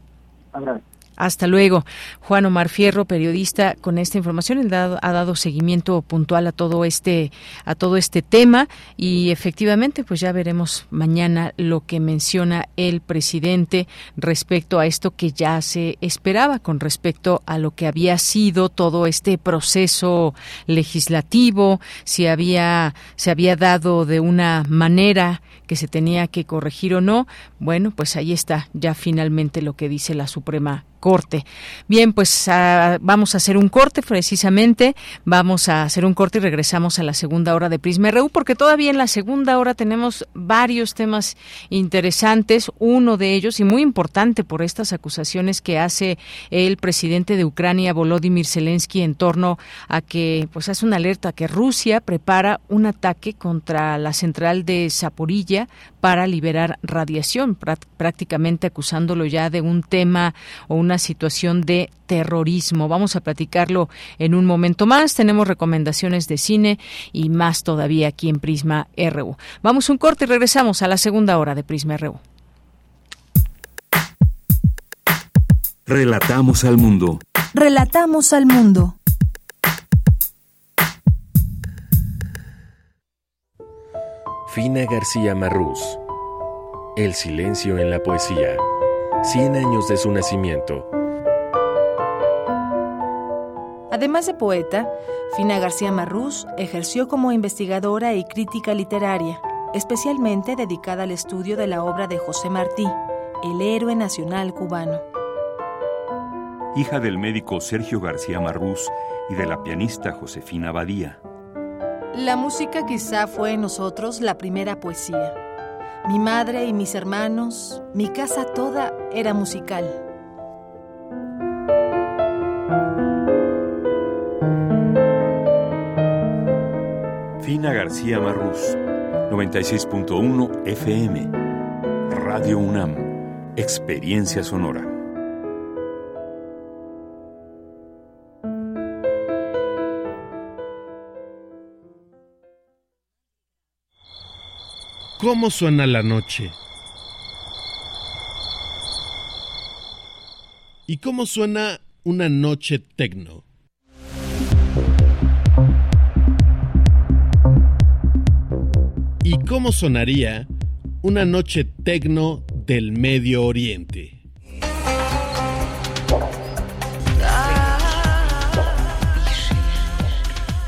Hasta luego. Juan Omar Fierro, periodista, con esta información ha dado seguimiento puntual a todo este a todo este tema y efectivamente, pues ya veremos mañana lo que menciona el presidente respecto a esto que ya se esperaba con respecto a lo que había sido todo este proceso legislativo, si había se había dado de una manera que se tenía que corregir o no. Bueno, pues ahí está ya finalmente lo que dice la Suprema corte. Bien, pues ah, vamos a hacer un corte precisamente, vamos a hacer un corte y regresamos a la segunda hora de Prisma RU porque todavía en la segunda hora tenemos varios temas interesantes, uno de ellos y muy importante por estas acusaciones que hace el presidente de Ucrania Volodymyr Zelensky en torno a que pues hace una alerta que Rusia prepara un ataque contra la central de Zaporilla para liberar radiación, prácticamente acusándolo ya de un tema o una situación de terrorismo. Vamos a platicarlo en un momento más. Tenemos recomendaciones de cine y más todavía aquí en Prisma RU. Vamos un corte y regresamos a la segunda hora de Prisma RU. Relatamos al mundo. Relatamos al mundo. Fina García Marrús. El silencio en la poesía. 100 años de su nacimiento. Además de poeta, Fina García Marrús ejerció como investigadora y crítica literaria, especialmente dedicada al estudio de la obra de José Martí, el héroe nacional cubano. Hija del médico Sergio García Marrús y de la pianista Josefina Badía. La música quizá fue en nosotros la primera poesía. Mi madre y mis hermanos, mi casa toda era musical. Fina García Marrús, 96.1 FM. Radio UNAM, Experiencia Sonora. ¿Cómo suena la noche? ¿Y cómo suena una noche tecno? ¿Y cómo sonaría una noche tecno del Medio Oriente?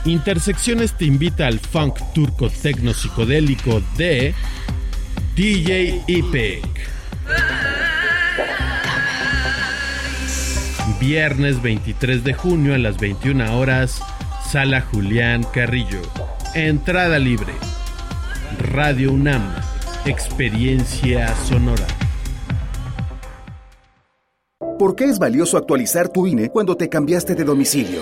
Intersecciones te invita al funk turco tecno psicodélico de DJ Ipek. Viernes 23 de junio a las 21 horas, Sala Julián Carrillo. Entrada libre. Radio UNAM. Experiencia sonora. ¿Por qué es valioso actualizar tu INE cuando te cambiaste de domicilio?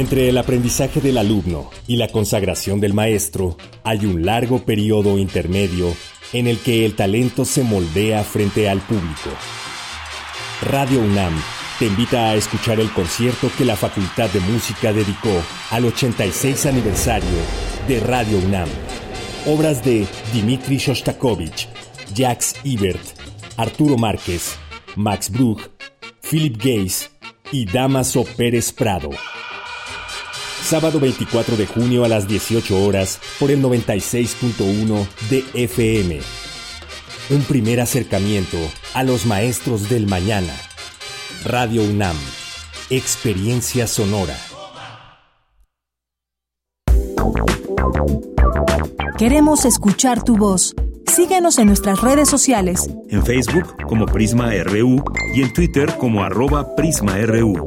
Entre el aprendizaje del alumno y la consagración del maestro hay un largo periodo intermedio en el que el talento se moldea frente al público. Radio UNAM te invita a escuchar el concierto que la Facultad de Música dedicó al 86 aniversario de Radio UNAM. Obras de Dmitri Shostakovich, Jacques Ibert, Arturo Márquez, Max Bruch, Philip Gaze y Damaso Pérez Prado sábado 24 de junio a las 18 horas por el 96.1 de FM. Un primer acercamiento a los maestros del mañana. Radio UNAM. Experiencia sonora. Queremos escuchar tu voz. Síguenos en nuestras redes sociales. En Facebook como Prisma RU y en Twitter como arroba PrismaRU.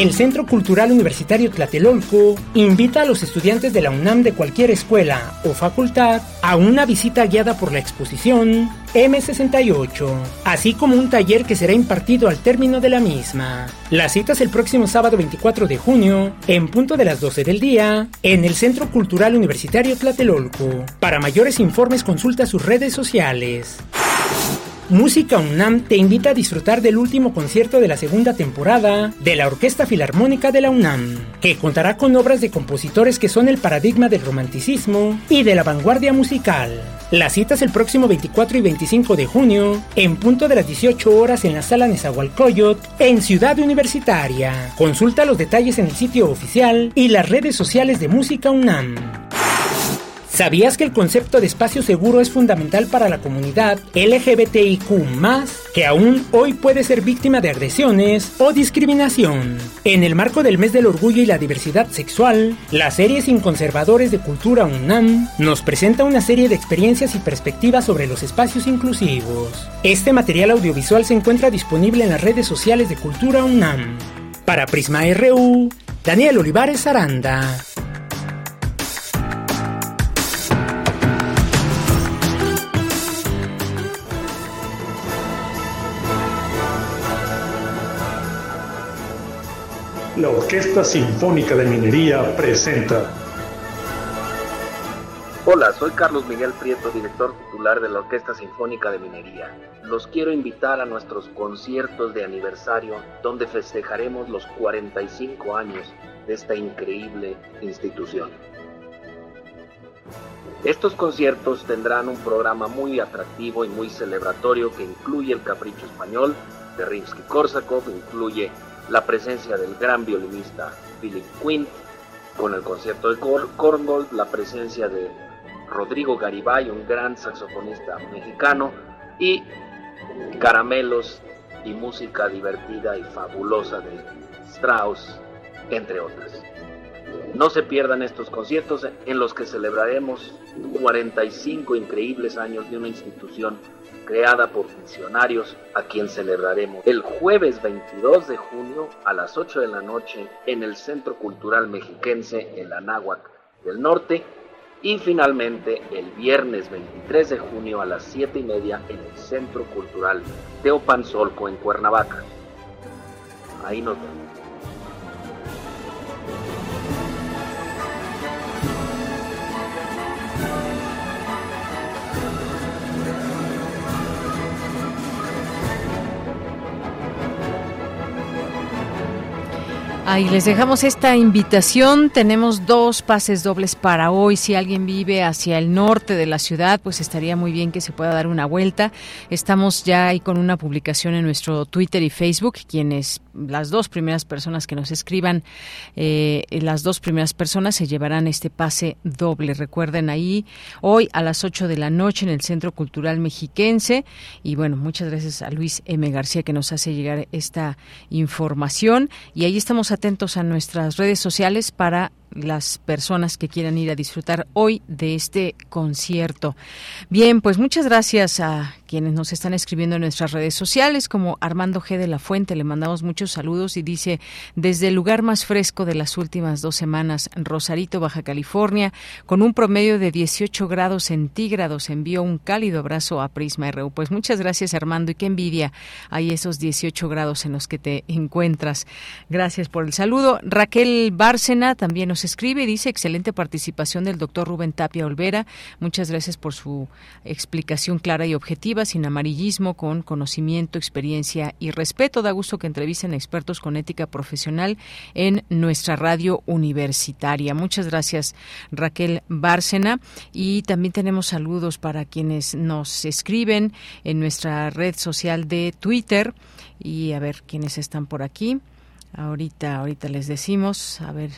El Centro Cultural Universitario Tlatelolco invita a los estudiantes de la UNAM de cualquier escuela o facultad a una visita guiada por la exposición M68, así como un taller que será impartido al término de la misma. La cita es el próximo sábado 24 de junio, en punto de las 12 del día, en el Centro Cultural Universitario Tlatelolco. Para mayores informes consulta sus redes sociales. Música UNAM te invita a disfrutar del último concierto de la segunda temporada de la Orquesta Filarmónica de la UNAM, que contará con obras de compositores que son el paradigma del romanticismo y de la vanguardia musical. La cita es el próximo 24 y 25 de junio, en punto de las 18 horas en la sala Nezahualcóyotl, en Ciudad Universitaria. Consulta los detalles en el sitio oficial y las redes sociales de Música UNAM. ¿Sabías que el concepto de espacio seguro es fundamental para la comunidad LGBTIQ, que aún hoy puede ser víctima de agresiones o discriminación? En el marco del mes del orgullo y la diversidad sexual, la serie Sin Conservadores de Cultura UNAM nos presenta una serie de experiencias y perspectivas sobre los espacios inclusivos. Este material audiovisual se encuentra disponible en las redes sociales de Cultura UNAM. Para Prisma RU, Daniel Olivares Aranda. La Orquesta Sinfónica de Minería presenta. Hola, soy Carlos Miguel Prieto, director titular de la Orquesta Sinfónica de Minería. Los quiero invitar a nuestros conciertos de aniversario donde festejaremos los 45 años de esta increíble institución. Estos conciertos tendrán un programa muy atractivo y muy celebratorio que incluye el Capricho Español de Rimsky-Korsakov, incluye la presencia del gran violinista Philip Quinn, con el concierto de Korngold, la presencia de Rodrigo Garibay, un gran saxofonista mexicano, y caramelos y música divertida y fabulosa de Strauss, entre otras. No se pierdan estos conciertos en los que celebraremos 45 increíbles años de una institución creada por funcionarios a quien celebraremos el jueves 22 de junio a las 8 de la noche en el Centro Cultural Mexiquense en la Náhuac del Norte y finalmente el viernes 23 de junio a las 7 y media en el Centro Cultural Teopanzolco en Cuernavaca. Ahí nos vemos. Ahí les dejamos esta invitación. Tenemos dos pases dobles para hoy. Si alguien vive hacia el norte de la ciudad, pues estaría muy bien que se pueda dar una vuelta. Estamos ya ahí con una publicación en nuestro Twitter y Facebook. Quienes, las dos primeras personas que nos escriban, eh, las dos primeras personas se llevarán este pase doble. Recuerden ahí, hoy a las 8 de la noche en el Centro Cultural Mexiquense. Y bueno, muchas gracias a Luis M. García que nos hace llegar esta información. Y ahí estamos atentos a nuestras redes sociales para las personas que quieran ir a disfrutar hoy de este concierto. Bien, pues muchas gracias a quienes nos están escribiendo en nuestras redes sociales, como Armando G. de la Fuente, le mandamos muchos saludos y dice, desde el lugar más fresco de las últimas dos semanas, Rosarito, Baja California, con un promedio de 18 grados centígrados, envió un cálido abrazo a Prisma RU. Pues muchas gracias, Armando, y qué envidia hay esos 18 grados en los que te encuentras. Gracias por el saludo. Raquel Bárcena también nos escribe y dice, excelente participación del doctor Rubén Tapia Olvera. Muchas gracias por su explicación clara y objetiva sin amarillismo, con conocimiento, experiencia y respeto. Da gusto que entrevisten expertos con ética profesional en nuestra radio universitaria. Muchas gracias, Raquel Bárcena. Y también tenemos saludos para quienes nos escriben en nuestra red social de Twitter. Y a ver quiénes están por aquí. Ahorita, ahorita les decimos, a ver,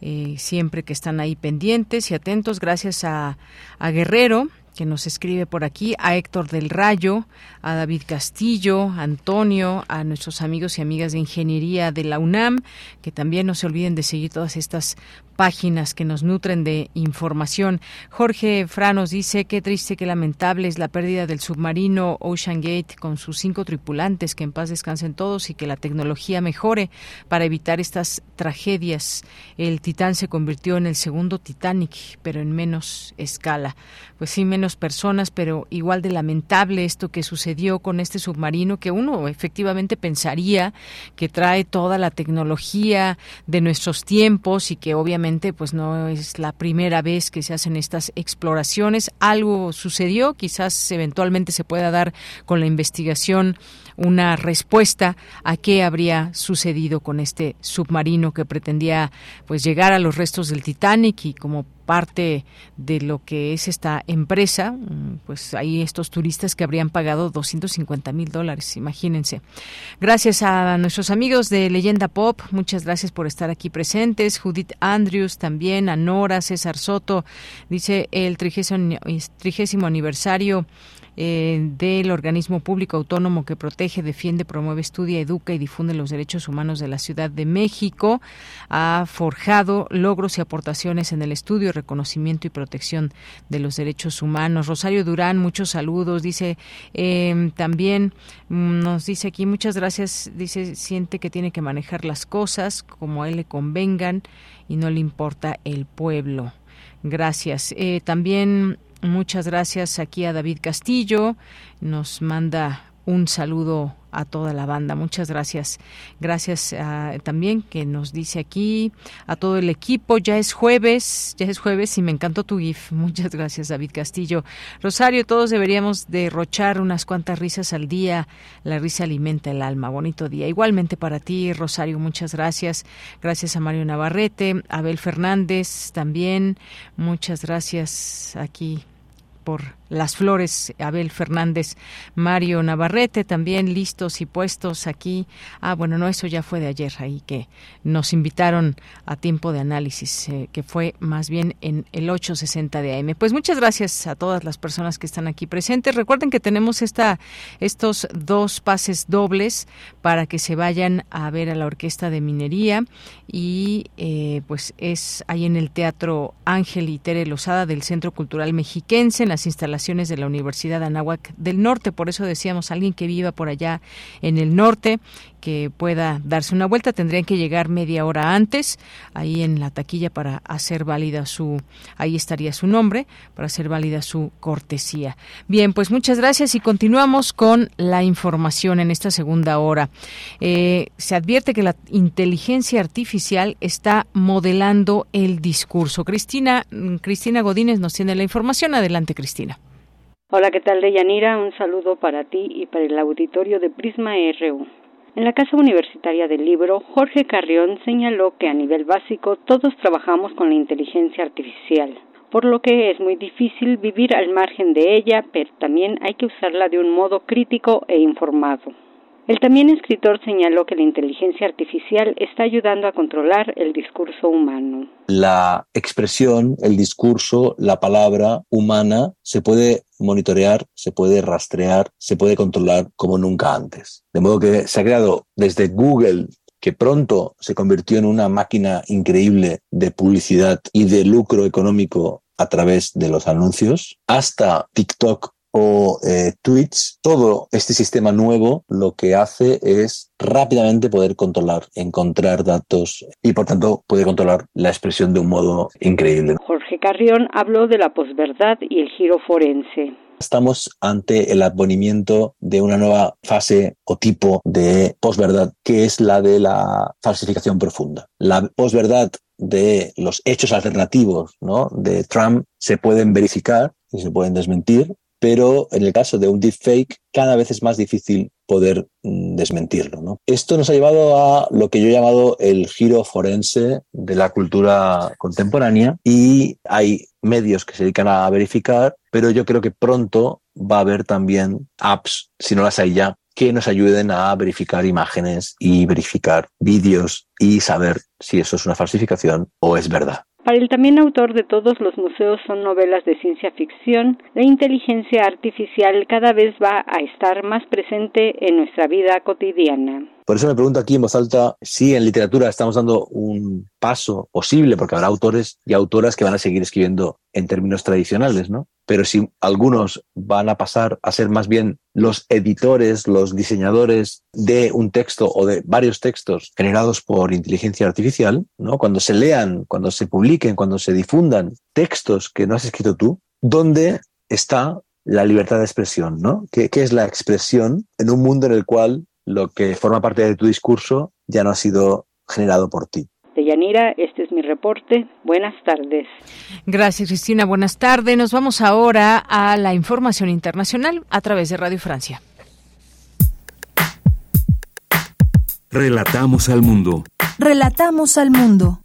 eh, siempre que están ahí pendientes y atentos, gracias a, a Guerrero, que nos escribe por aquí, a Héctor del Rayo, a David Castillo, a Antonio, a nuestros amigos y amigas de ingeniería de la UNAM, que también no se olviden de seguir todas estas páginas que nos nutren de información. Jorge Franos dice qué triste, qué lamentable es la pérdida del submarino Ocean Gate con sus cinco tripulantes, que en paz descansen todos y que la tecnología mejore para evitar estas tragedias. El Titán se convirtió en el segundo Titanic, pero en menos escala. Pues sí, menos personas, pero igual de lamentable esto que sucedió con este submarino que uno efectivamente pensaría que trae toda la tecnología de nuestros tiempos y que obviamente pues no es la primera vez que se hacen estas exploraciones. Algo sucedió, quizás eventualmente se pueda dar con la investigación una respuesta a qué habría sucedido con este submarino que pretendía pues llegar a los restos del Titanic y como parte de lo que es esta empresa, mm, pues hay estos turistas que habrían pagado 250 mil dólares, imagínense. Gracias a nuestros amigos de Leyenda Pop, muchas gracias por estar aquí presentes. Judith Andrews también, a Nora, César Soto, dice el trigésimo aniversario eh, del organismo público autónomo que protege, defiende, promueve, estudia, educa y difunde los derechos humanos de la Ciudad de México. Ha forjado logros y aportaciones en el estudio, reconocimiento y protección de los derechos humanos. Rosario Durán, muchos saludos. Dice em, también, mm, nos dice aquí, muchas gracias. Dice, siente que tiene que manejar las cosas como a él le convengan y no le importa el pueblo. Gracias. Eh, también Muchas gracias aquí a David Castillo. Nos manda un saludo a toda la banda. Muchas gracias. Gracias ah, también que nos dice aquí a todo el equipo. Ya es jueves, ya es jueves y me encantó tu GIF. Muchas gracias, David Castillo. Rosario, todos deberíamos derrochar unas cuantas risas al día. La risa alimenta el alma. Bonito día. Igualmente para ti, Rosario, muchas gracias. Gracias a Mario Navarrete, Abel Fernández también. Muchas gracias aquí por las Flores, Abel Fernández, Mario Navarrete, también listos y puestos aquí. Ah, bueno, no, eso ya fue de ayer, ahí que nos invitaron a tiempo de análisis, eh, que fue más bien en el 860 de AM. Pues muchas gracias a todas las personas que están aquí presentes. Recuerden que tenemos esta, estos dos pases dobles para que se vayan a ver a la Orquesta de Minería y eh, pues es ahí en el Teatro Ángel y Tere Lozada del Centro Cultural Mexiquense, en las instalaciones de la Universidad Anáhuac del Norte. Por eso decíamos, alguien que viva por allá en el norte, que pueda darse una vuelta, tendrían que llegar media hora antes, ahí en la taquilla para hacer válida su, ahí estaría su nombre, para hacer válida su cortesía. Bien, pues muchas gracias y continuamos con la información en esta segunda hora. Eh, se advierte que la inteligencia artificial está modelando el discurso. Cristina, Cristina Godínez nos tiene la información. Adelante, Cristina. Hola, ¿qué tal, Deyanira? Un saludo para ti y para el auditorio de Prisma RU. En la Casa Universitaria del Libro, Jorge Carrión señaló que a nivel básico todos trabajamos con la inteligencia artificial, por lo que es muy difícil vivir al margen de ella, pero también hay que usarla de un modo crítico e informado. El también escritor señaló que la inteligencia artificial está ayudando a controlar el discurso humano. La expresión, el discurso, la palabra humana se puede monitorear, se puede rastrear, se puede controlar como nunca antes. De modo que se ha creado desde Google que pronto se convirtió en una máquina increíble de publicidad y de lucro económico a través de los anuncios, hasta TikTok o eh, tweets, todo este sistema nuevo lo que hace es rápidamente poder controlar, encontrar datos y por tanto poder controlar la expresión de un modo increíble. Jorge Carrión habló de la posverdad y el giro forense. Estamos ante el advenimiento de una nueva fase o tipo de posverdad, que es la de la falsificación profunda. La posverdad de los hechos alternativos ¿no? de Trump se pueden verificar y se pueden desmentir, pero en el caso de un deepfake cada vez es más difícil poder mm, desmentirlo. ¿no? Esto nos ha llevado a lo que yo he llamado el giro forense de la cultura contemporánea y hay medios que se dedican a verificar, pero yo creo que pronto va a haber también apps, si no las hay ya, que nos ayuden a verificar imágenes y verificar vídeos y saber si eso es una falsificación o es verdad. Para el también autor de todos los museos son novelas de ciencia ficción, la inteligencia artificial cada vez va a estar más presente en nuestra vida cotidiana. Por eso me pregunto aquí en voz alta si en literatura estamos dando un paso posible, porque habrá autores y autoras que van a seguir escribiendo en términos tradicionales, ¿no? Pero si algunos van a pasar a ser más bien los editores, los diseñadores de un texto o de varios textos generados por inteligencia artificial, ¿no? Cuando se lean, cuando se publiquen, cuando se difundan textos que no has escrito tú, ¿dónde está la libertad de expresión, ¿no? ¿Qué, qué es la expresión en un mundo en el cual lo que forma parte de tu discurso ya no ha sido generado por ti. De Yanira, este es mi reporte. Buenas tardes. Gracias, Cristina. Buenas tardes. Nos vamos ahora a la información internacional a través de Radio Francia. Relatamos al mundo. Relatamos al mundo.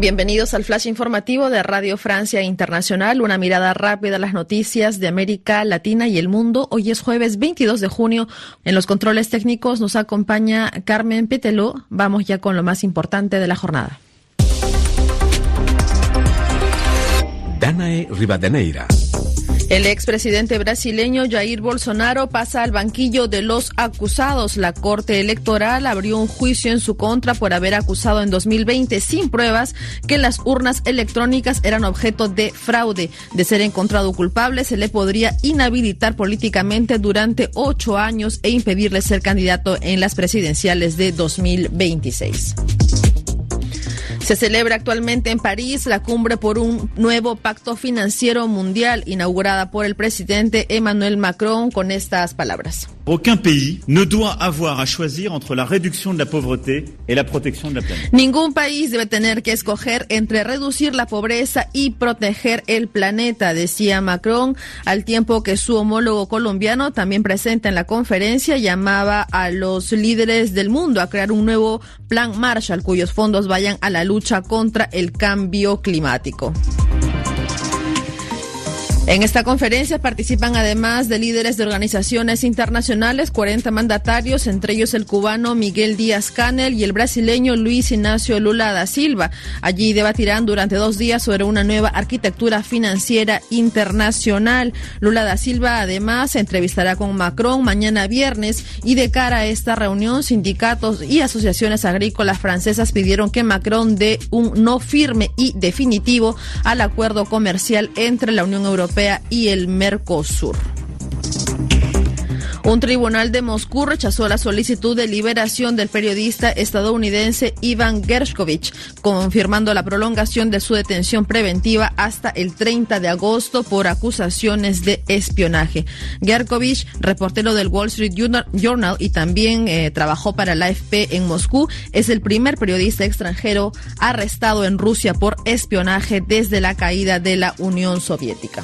Bienvenidos al flash informativo de Radio Francia Internacional, una mirada rápida a las noticias de América Latina y el mundo. Hoy es jueves 22 de junio. En los controles técnicos nos acompaña Carmen Peteló. Vamos ya con lo más importante de la jornada. Danae Rivadeneira. El expresidente brasileño Jair Bolsonaro pasa al banquillo de los acusados. La Corte Electoral abrió un juicio en su contra por haber acusado en 2020 sin pruebas que las urnas electrónicas eran objeto de fraude. De ser encontrado culpable, se le podría inhabilitar políticamente durante ocho años e impedirle ser candidato en las presidenciales de 2026. Se celebra actualmente en París la cumbre por un nuevo pacto financiero mundial inaugurada por el presidente Emmanuel Macron con estas palabras. Ningún país debe tener que escoger entre reducir la pobreza y proteger el planeta, decía Macron, al tiempo que su homólogo colombiano, también presente en la conferencia, llamaba a los líderes del mundo a crear un nuevo plan Marshall cuyos fondos vayan a la lucha contra el cambio climático. En esta conferencia participan además de líderes de organizaciones internacionales, 40 mandatarios, entre ellos el cubano Miguel Díaz Canel y el brasileño Luis Ignacio Lula da Silva. Allí debatirán durante dos días sobre una nueva arquitectura financiera internacional. Lula da Silva además se entrevistará con Macron mañana viernes y de cara a esta reunión sindicatos y asociaciones agrícolas francesas pidieron que Macron dé un no firme y definitivo al acuerdo comercial entre la Unión Europea y el Mercosur. Un tribunal de Moscú rechazó la solicitud de liberación del periodista estadounidense Ivan Gershkovich, confirmando la prolongación de su detención preventiva hasta el 30 de agosto por acusaciones de espionaje. Gershkovich, reportero del Wall Street Journal y también eh, trabajó para la AFP en Moscú, es el primer periodista extranjero arrestado en Rusia por espionaje desde la caída de la Unión Soviética.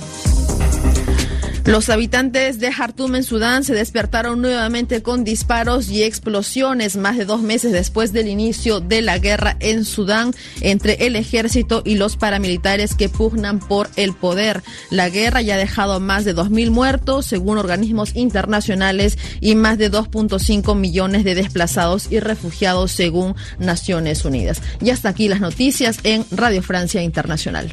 Los habitantes de Jartum en Sudán se despertaron nuevamente con disparos y explosiones más de dos meses después del inicio de la guerra en Sudán entre el ejército y los paramilitares que pugnan por el poder. La guerra ya ha dejado más de 2.000 muertos, según organismos internacionales, y más de 2.5 millones de desplazados y refugiados, según Naciones Unidas. Y hasta aquí las noticias en Radio Francia Internacional.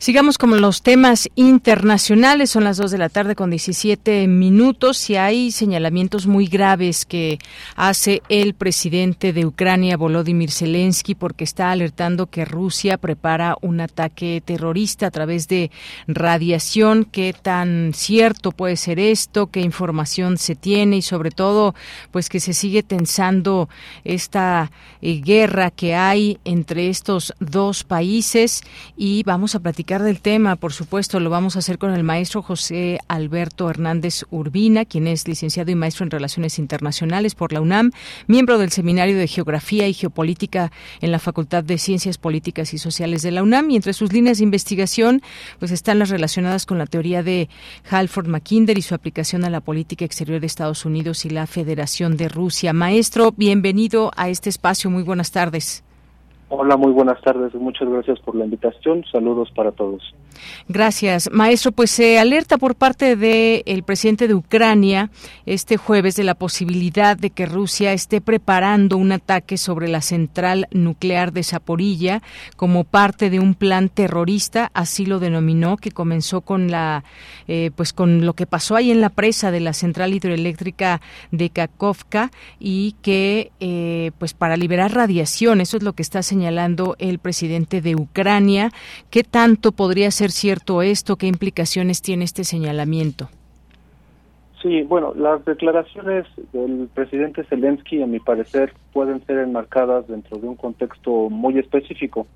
Sigamos con los temas internacionales. Son las 2 de la tarde con 17 minutos y hay señalamientos muy graves que hace el presidente de Ucrania, Volodymyr Zelensky, porque está alertando que Rusia prepara un ataque terrorista a través de radiación. ¿Qué tan cierto puede ser esto? ¿Qué información se tiene? Y sobre todo, pues que se sigue tensando esta eh, guerra que hay entre estos dos países y vamos a platicar del tema, por supuesto, lo vamos a hacer con el maestro José Alberto Hernández Urbina, quien es licenciado y maestro en Relaciones Internacionales por la UNAM, miembro del Seminario de Geografía y Geopolítica en la Facultad de Ciencias Políticas y Sociales de la UNAM, y entre sus líneas de investigación pues están las relacionadas con la teoría de Halford Mackinder y su aplicación a la política exterior de Estados Unidos y la Federación de Rusia. Maestro, bienvenido a este espacio. Muy buenas tardes. Hola, muy buenas tardes. Muchas gracias por la invitación. Saludos para todos. Gracias, maestro. Pues se alerta por parte del presidente de Ucrania este jueves de la posibilidad de que Rusia esté preparando un ataque sobre la central nuclear de Zaporilla como parte de un plan terrorista, así lo denominó, que comenzó con la, eh, pues con lo que pasó ahí en la presa de la central hidroeléctrica de Kakovka y que, eh, pues para liberar radiación, eso es lo que está señalando el presidente de Ucrania. ¿Qué tanto podría ser cierto esto? ¿Qué implicaciones tiene este señalamiento? Sí, bueno, las declaraciones del presidente Zelensky, a mi parecer, pueden ser enmarcadas dentro de un contexto muy específico.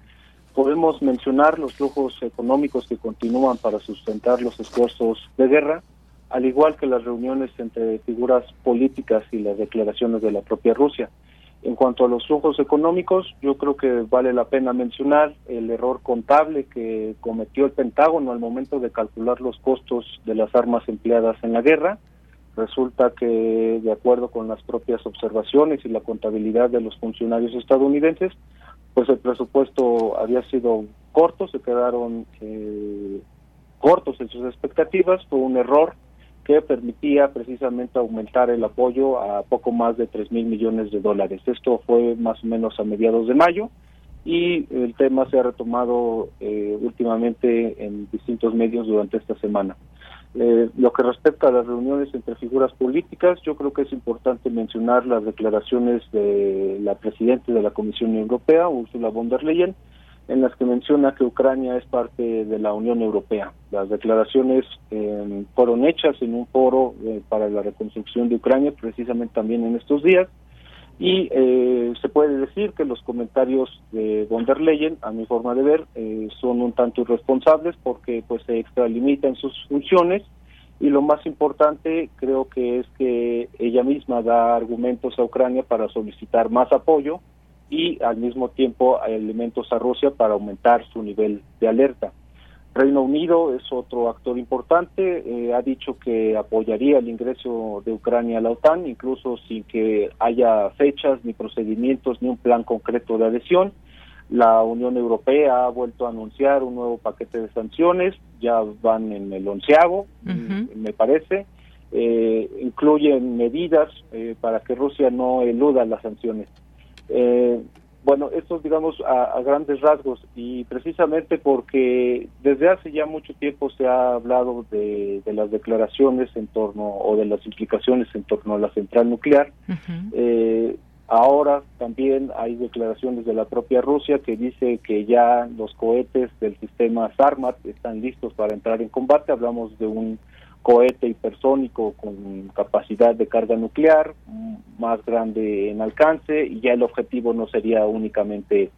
Podemos mencionar los flujos económicos que continúan para sustentar los esfuerzos de guerra, al igual que las reuniones entre figuras políticas y las declaraciones de la propia Rusia. En cuanto a los flujos económicos, yo creo que vale la pena mencionar el error contable que cometió el Pentágono al momento de calcular los costos de las armas empleadas en la guerra. Resulta que, de acuerdo con las propias observaciones y la contabilidad de los funcionarios estadounidenses, pues el presupuesto había sido corto, se quedaron eh, cortos en sus expectativas, fue un error que permitía precisamente aumentar el apoyo a poco más de 3 mil millones de dólares. Esto fue más o menos a mediados de mayo y el tema se ha retomado eh, últimamente en distintos medios durante esta semana. Eh, lo que respecta a las reuniones entre figuras políticas, yo creo que es importante mencionar las declaraciones de la presidenta de la Comisión Europea, Ursula von der Leyen, en las que menciona que Ucrania es parte de la Unión Europea. Las declaraciones eh, fueron hechas en un foro eh, para la reconstrucción de Ucrania, precisamente también en estos días, y eh, se puede decir que los comentarios de von der Leyen, a mi forma de ver, son un tanto irresponsables porque pues se extralimitan sus funciones y lo más importante creo que es que ella misma da argumentos a Ucrania para solicitar más apoyo y al mismo tiempo elementos a Rusia para aumentar su nivel de alerta. Reino Unido es otro actor importante, eh, ha dicho que apoyaría el ingreso de Ucrania a la OTAN, incluso sin que haya fechas, ni procedimientos, ni un plan concreto de adhesión. La Unión Europea ha vuelto a anunciar un nuevo paquete de sanciones, ya van en el onceavo, me parece. Eh, incluyen medidas eh, para que Rusia no eluda las sanciones. Eh, bueno, esto digamos a, grandes rasgos y precisamente porque desde hace ya mucho tiempo se ha hablado de, las declaraciones en torno o de las implicaciones en torno a la central nuclear. eh, ahora también hay declaraciones de la propia Rusia que dice que ya los cohetes del sistema Sarmat están listos para entrar en combate. Hablamos de un cohete hipersónico con capacidad de carga nuclear más grande en alcance y ya el objetivo no sería únicamente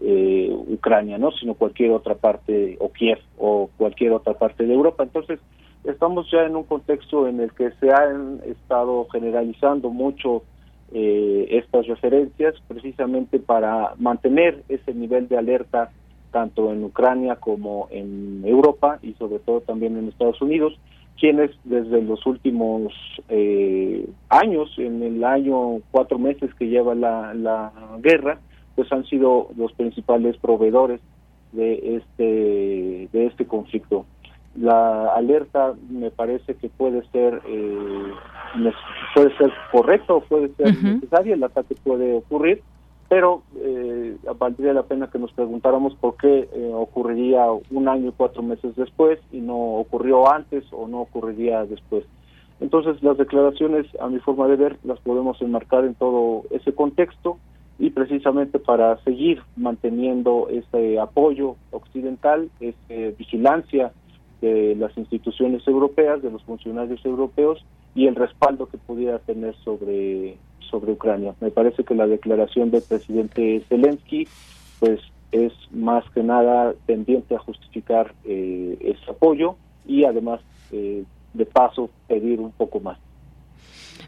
eh, Ucrania, ¿no? sino cualquier otra parte o Kiev o cualquier otra parte de Europa. Entonces, estamos ya en un contexto en el que se han estado generalizando mucho eh, estas referencias precisamente para mantener ese nivel de alerta tanto en Ucrania como en Europa y sobre todo también en Estados Unidos quienes desde los últimos eh, años, en el año cuatro meses que lleva la, la guerra, pues han sido los principales proveedores de este de este conflicto. La alerta me parece que puede ser eh, puede ser correcto, puede ser necesaria, el ataque puede ocurrir, pero eh, valdría la pena que nos preguntáramos por qué eh, ocurriría un año y cuatro meses después y no ocurrió antes o no ocurriría después. Entonces las declaraciones, a mi forma de ver, las podemos enmarcar en todo ese contexto y precisamente para seguir manteniendo ese apoyo occidental, esa vigilancia de las instituciones europeas, de los funcionarios europeos y el respaldo que pudiera tener sobre sobre Ucrania. Me parece que la declaración del presidente Zelensky pues es más que nada tendiente a justificar eh, ese apoyo y además eh, de paso pedir un poco más.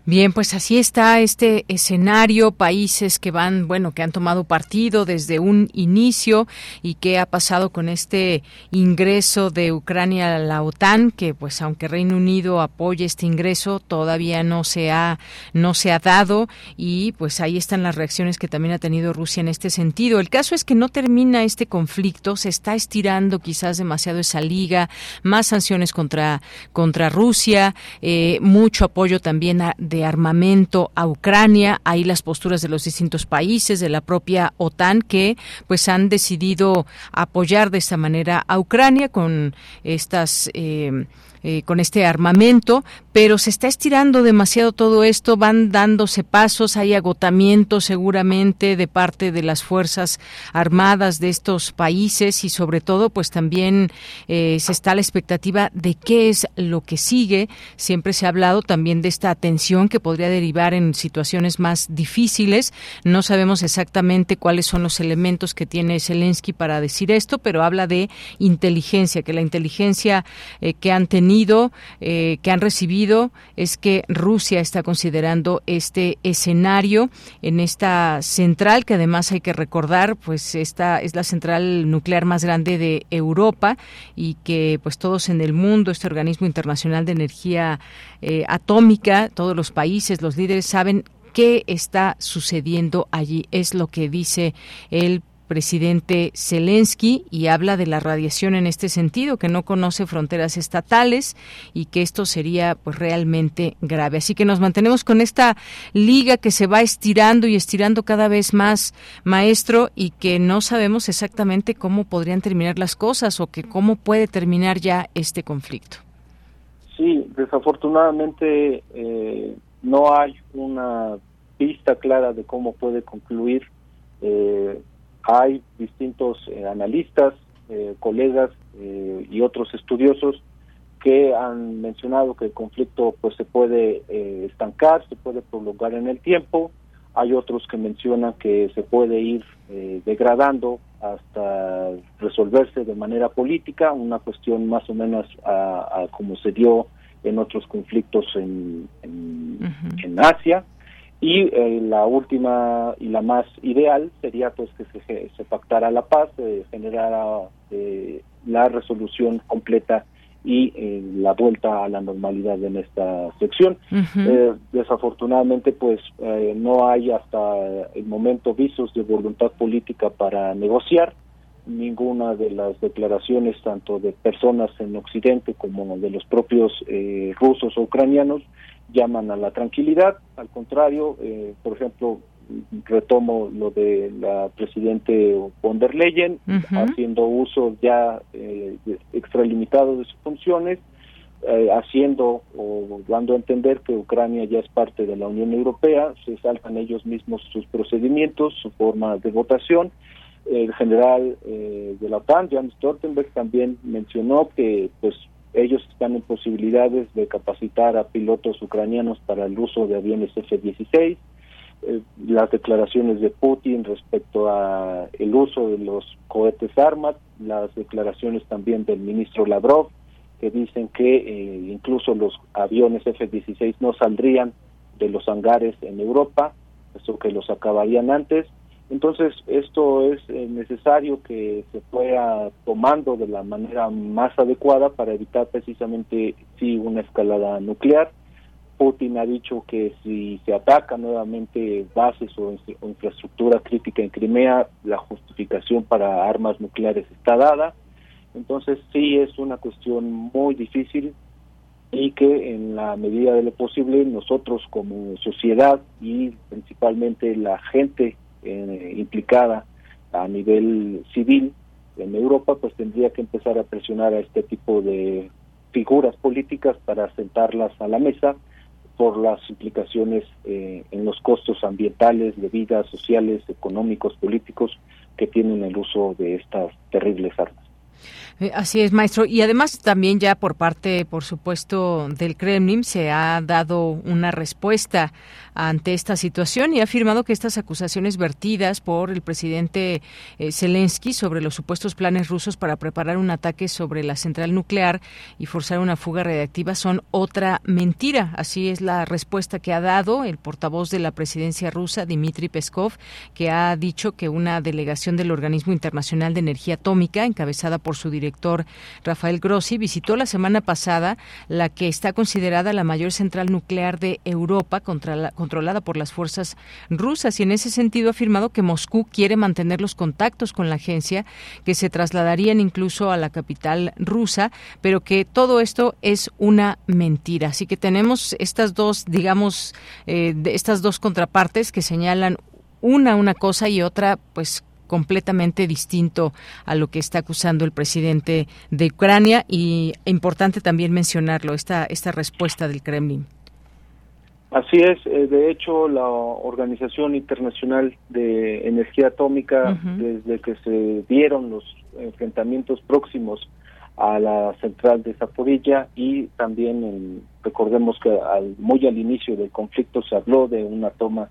Bien, pues así está este escenario, países que van, bueno, que han tomado partido desde un inicio y qué ha pasado con este ingreso de Ucrania a la OTAN, que pues aunque Reino Unido apoye este ingreso, todavía no se ha no se ha dado y pues ahí están las reacciones que también ha tenido Rusia en este sentido. El caso es que no termina este conflicto, se está estirando quizás demasiado esa liga, más sanciones contra contra Rusia, eh, mucho apoyo también a, de armamento a Ucrania, ahí las posturas de los distintos países, de la propia OTAN, que pues han decidido apoyar de esta manera a Ucrania con estas eh, eh, con este armamento, pero se está estirando demasiado todo esto, van dándose pasos, hay agotamiento seguramente de parte de las fuerzas armadas de estos países y sobre todo pues también eh, se está la expectativa de qué es lo que sigue. Siempre se ha hablado también de esta tensión que podría derivar en situaciones más difíciles. No sabemos exactamente cuáles son los elementos que tiene Zelensky para decir esto, pero habla de inteligencia, que la inteligencia eh, que han tenido eh, que han recibido es que Rusia está considerando este escenario en esta central que además hay que recordar, pues esta es la central nuclear más grande de Europa y que pues todos en el mundo, este organismo internacional de energía eh, atómica, todos los países, los líderes saben qué está sucediendo allí. Es lo que dice el presidente Zelensky y habla de la radiación en este sentido, que no conoce fronteras estatales y que esto sería pues realmente grave. Así que nos mantenemos con esta liga que se va estirando y estirando cada vez más, maestro, y que no sabemos exactamente cómo podrían terminar las cosas o que cómo puede terminar ya este conflicto. Sí, desafortunadamente eh, no hay una pista clara de cómo puede concluir. Eh, hay distintos eh, analistas, eh, colegas eh, y otros estudiosos que han mencionado que el conflicto pues se puede estancar, se puede prolongar en el tiempo. Hay otros que mencionan que se puede ir degradando hasta resolverse de manera política, una cuestión más o menos a, como se dio en otros conflictos en, en Asia y eh, la última y la más ideal sería pues que se, se pactara la paz, se generara eh, la resolución completa y eh, la vuelta a la normalidad en esta sección. desafortunadamente pues no hay hasta el momento visos de voluntad política para negociar ninguna de las declaraciones tanto de personas en Occidente como de los propios rusos o ucranianos llaman a la tranquilidad, al contrario, eh, por ejemplo, retomo lo de la presidente von der Leyen, haciendo uso ya eh, extralimitado de sus funciones, eh, haciendo o dando a entender que Ucrania ya es parte de la Unión Europea, se saltan ellos mismos sus procedimientos, su forma de votación. El general eh, de la OTAN, Jan Stoltenberg, también mencionó que pues ellos están en posibilidades de capacitar a pilotos ucranianos para el uso de aviones F-16. Eh, las declaraciones de Putin respecto a el uso de los cohetes Armat, las declaraciones también del ministro Lavrov, que dicen que eh, incluso los aviones F-16 no saldrían de los hangares en Europa, eso que los acabarían antes. Entonces, esto es eh, necesario que se fuera tomando de la manera más adecuada para evitar precisamente sí una escalada nuclear. Putin ha dicho que si se ataca nuevamente bases o, infraestructura crítica en Crimea, la justificación para armas nucleares está dada. Entonces, sí es una cuestión muy difícil y que en la medida de lo posible nosotros como sociedad y principalmente la gente eh, implicada a nivel civil en Europa, pues tendría que empezar a presionar a este tipo de figuras políticas para sentarlas a la mesa por las implicaciones eh, en los costos ambientales, de vida, sociales, económicos, políticos que tienen el uso de estas terribles armas. Eh, así es, maestro. Y además también ya por parte, por supuesto, del Kremlin se ha dado una respuesta ante esta situación y ha afirmado que estas acusaciones vertidas por el presidente eh, Zelensky sobre los supuestos planes rusos para preparar un ataque sobre la central nuclear y forzar una fuga radiactiva son otra mentira. Así es la respuesta que ha dado el portavoz de la presidencia rusa, Dmitry Peskov, que ha dicho que una delegación del Organismo Internacional de Energía Atómica, encabezada por su director Rafael Grossi, visitó la semana pasada la que está considerada la mayor central nuclear de Europa controlada por las fuerzas rusas y en ese sentido ha afirmado que Moscú quiere mantener los contactos con la agencia, que se trasladarían incluso a la capital rusa, pero que todo esto es una mentira. Así que tenemos estas dos, digamos, eh, estas dos contrapartes que señalan una una cosa y otra, pues completamente distinto a lo que está acusando el presidente de Ucrania y importante también mencionarlo esta esta respuesta del Kremlin. Así es, eh, de hecho la Organización Internacional de Energía Atómica, desde que se dieron los enfrentamientos próximos a la central de Zaporilla y también recordemos que al, muy al inicio del conflicto se habló de una toma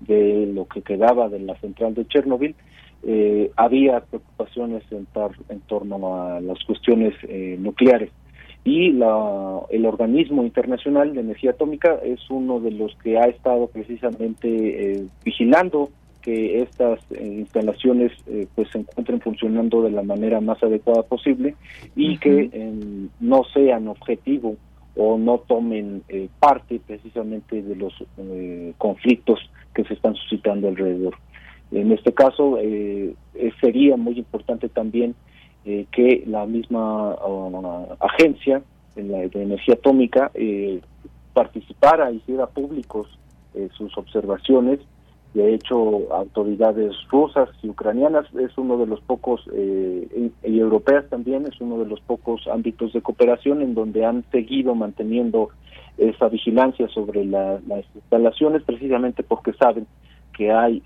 de lo que quedaba de la central de Chernobyl, eh, había preocupaciones en, en, torno a las cuestiones eh, nucleares y la, el organismo internacional de energía atómica es uno de los que ha estado precisamente eh, vigilando que estas eh, instalaciones eh, pues se encuentren funcionando de la manera más adecuada posible y que no sean objetivo o no tomen parte precisamente de los conflictos que se están suscitando alrededor. En este caso sería muy importante también eh, que la misma uh, agencia de energía atómica eh, participara, hiciera públicos eh, sus observaciones. De hecho, autoridades rusas y ucranianas es uno de los pocos, y, europeas también, es uno de los pocos ámbitos de cooperación en donde han seguido manteniendo esa vigilancia sobre las instalaciones, precisamente porque saben que hay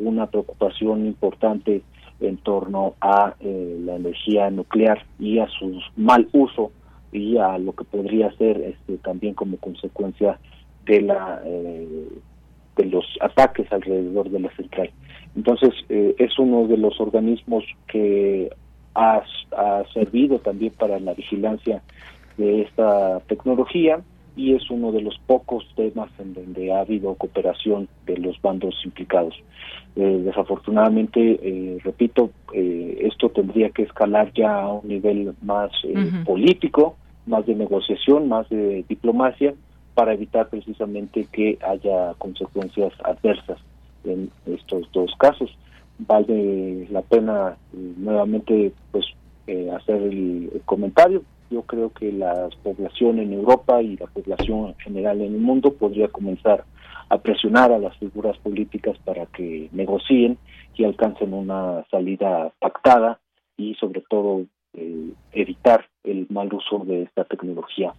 una preocupación importante en torno a eh, la energía nuclear y a su mal uso y a lo que podría ser este, también como consecuencia de la eh, de los ataques alrededor de la central. Entonces eh, es uno de los organismos que ha, ha servido también para la vigilancia de esta tecnología y es uno de los pocos temas en donde ha habido cooperación de los bandos implicados. Eh, desafortunadamente, eh, repito, eh, esto tendría que escalar ya a un nivel más político, más de negociación, más de diplomacia, para evitar precisamente que haya consecuencias adversas en estos dos casos. Vale la pena nuevamente pues hacer el comentario yo creo que la población en Europa y la población en general en el mundo podría comenzar a presionar a las figuras políticas para que negocien y alcancen una salida pactada y sobre todo eh, evitar el mal uso de esta tecnología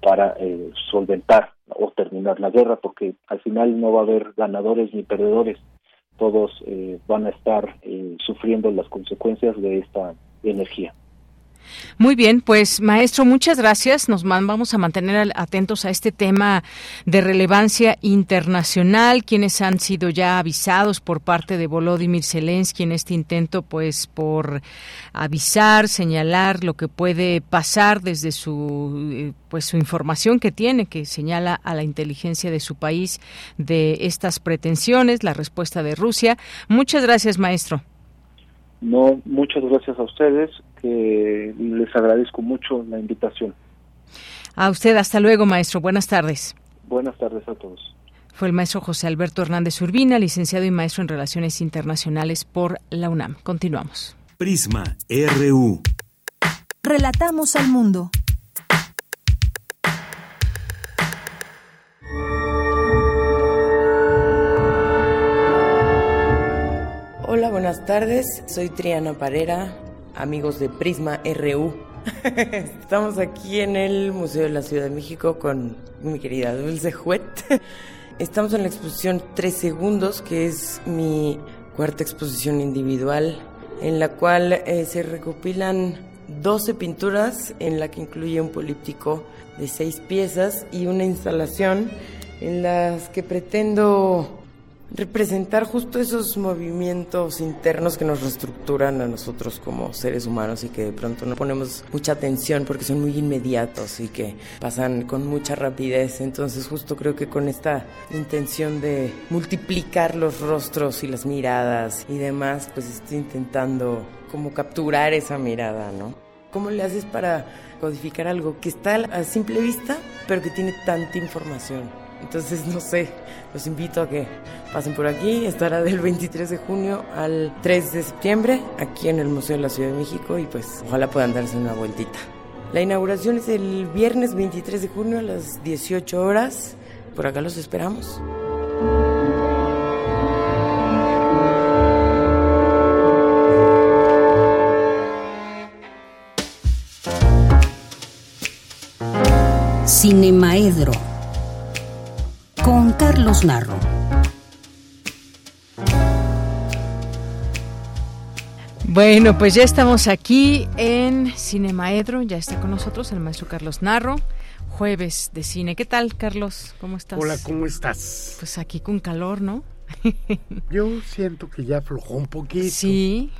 para eh, solventar o terminar la guerra, porque al final no va a haber ganadores ni perdedores, todos eh, van a estar sufriendo las consecuencias de esta energía. Muy bien, pues maestro, muchas gracias. Nos vamos a mantener atentos a este tema de relevancia internacional, quienes han sido ya avisados por parte de Volodymyr Zelensky en este intento, pues por avisar, señalar lo que puede pasar desde su eh, pues su información que tiene, que señala a la inteligencia de su país de estas pretensiones, la respuesta de Rusia. Muchas gracias, maestro. No, muchas gracias a ustedes, que les agradezco mucho la invitación. A usted, hasta luego, maestro. Buenas tardes. Buenas tardes a todos. Fue el maestro José Alberto Hernández Urbina, licenciado y maestro en Relaciones Internacionales por la UNAM. Continuamos. Prisma RU. Relatamos al mundo. Hola, buenas tardes. Soy Triana Parera, amigos de Prisma RU. Estamos aquí en el Museo de la Ciudad de México con mi querida Dulce Juet. Estamos en la exposición Tres Segundos, que es mi cuarta exposición individual, en la cual eh, se recopilan 12 pinturas, en la que incluye un políptico de seis piezas y una instalación en las que pretendo representar justo esos movimientos internos que nos reestructuran a nosotros como seres humanos y que de pronto no ponemos mucha atención porque son muy inmediatos y que pasan con mucha rapidez. Entonces justo creo que con esta intención de multiplicar los rostros y las miradas y demás, pues estoy intentando como capturar esa mirada, ¿no? ¿Cómo le haces para codificar algo que está a simple vista, pero que tiene tanta información? Entonces, no sé, los invito a que pasen por aquí. Estará del 23 de junio al 3 de septiembre aquí en el Museo de la Ciudad de México y pues ojalá puedan darse una vueltita. La inauguración es el viernes 23 de junio a las 18 horas. Por acá los esperamos. Cinemaedro con Carlos Narro. Bueno, pues ya estamos aquí en Cinemaedro, ya está con nosotros el maestro Carlos Narro, jueves de cine. ¿Qué tal, Carlos? ¿Cómo estás? Hola, ¿cómo estás? Pues aquí con calor, ¿no? Yo siento que ya aflojó un poquito. Sí.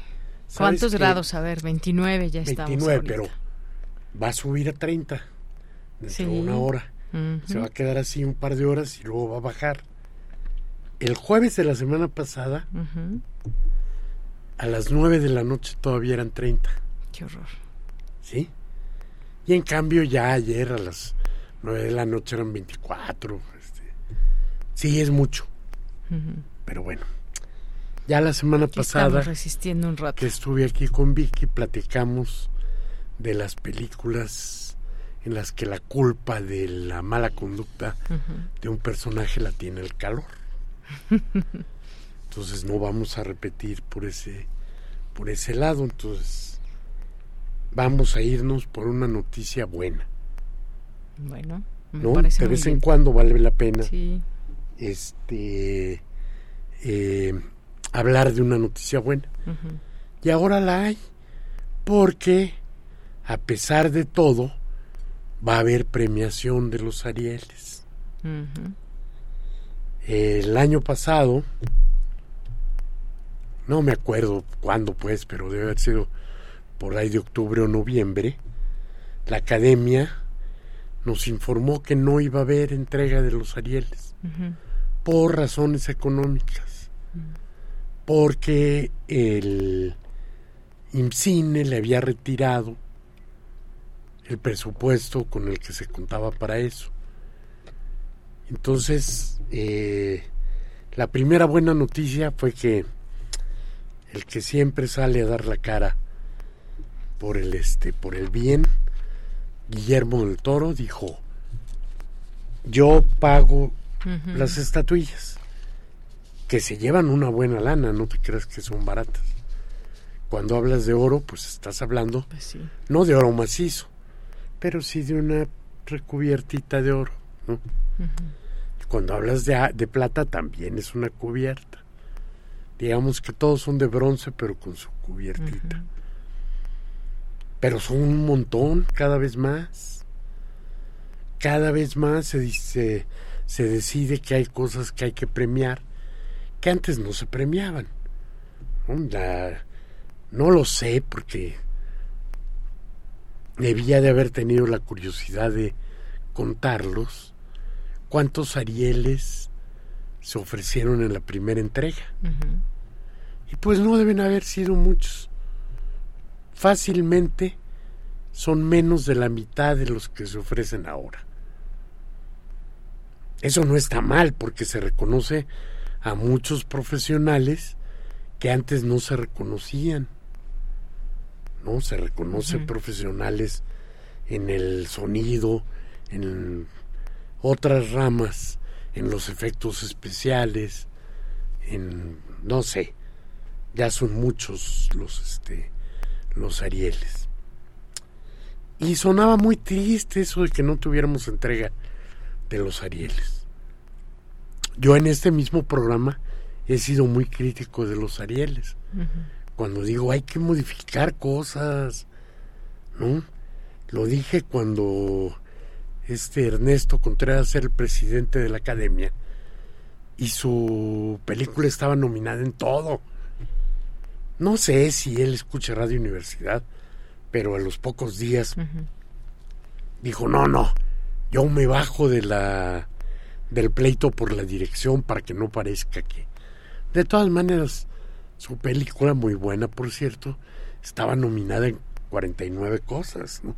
¿Cuántos grados? A ver, 29 ya estamos. 29, pero va a subir a 30 dentro de una hora. Se va a quedar así un par de horas y luego va a bajar. El jueves de la semana pasada, a las 9 de la noche todavía eran 30. Qué horror. ¿Sí? Y en cambio ya ayer a las 9 de la noche eran 24. Este, sí, es mucho. Pero bueno. Ya la semana pasada resistiendo un rato. que estuve aquí con Vicky platicamos de las películas en las que la culpa de la mala conducta de un personaje la tiene el calor. Entonces no vamos a repetir por ese por ese lado, entonces vamos a irnos por una noticia buena. Bueno, me ¿no? parece de vez en cuando vale la pena este eh, hablar de una noticia buena. Y ahora la hay, porque a pesar de todo, va a haber premiación de los Arieles. El año pasado, no me acuerdo cuándo pues, pero debe haber sido por ahí de octubre o noviembre, la academia nos informó que no iba a haber entrega de los Arieles por razones económicas, porque el IMCINE le había retirado el presupuesto con el que se contaba para eso. Entonces, eh, la primera buena noticia fue que el que siempre sale a dar la cara por el este, por el bien, Guillermo del Toro dijo: Yo pago las estatuillas, que se llevan una buena lana, no te creas que son baratas. Cuando hablas de oro, pues estás hablando Pues no de oro macizo, pero sí de una recubiertita de oro. ¿no? Cuando hablas de, a- de plata, también es una cubierta. Digamos que todos son de bronce, pero con su cubiertita. Pero son un montón, cada vez más. Cada vez más se dice, se decide que hay cosas que hay que premiar que antes no se premiaban. La- no lo sé porque debía de haber tenido la curiosidad de contarlos. ¿Cuántos Arieles se ofrecieron en la primera entrega? Y pues no deben haber sido muchos. Fácilmente son menos de la mitad de los que se ofrecen ahora. Eso no está mal porque se reconoce a muchos profesionales que antes no se reconocían. ¿No? Se reconoce Ujú. profesionales en el sonido, en otras ramas, en los efectos especiales, en no sé, ya son muchos los este los Arieles. Y sonaba muy triste eso de que no tuviéramos entrega de los Arieles. Yo en este mismo programa he sido muy crítico de los Arieles. Cuando digo hay que modificar cosas, ¿no? Lo dije cuando este Ernesto Contreras era el presidente de la academia y su película estaba nominada en todo. No sé si él escucha Radio Universidad, pero a los pocos días dijo, no, no, yo me bajo de la del pleito por la dirección para que no parezca que... De todas maneras, su película, muy buena por cierto, estaba nominada en 49 cosas, ¿no?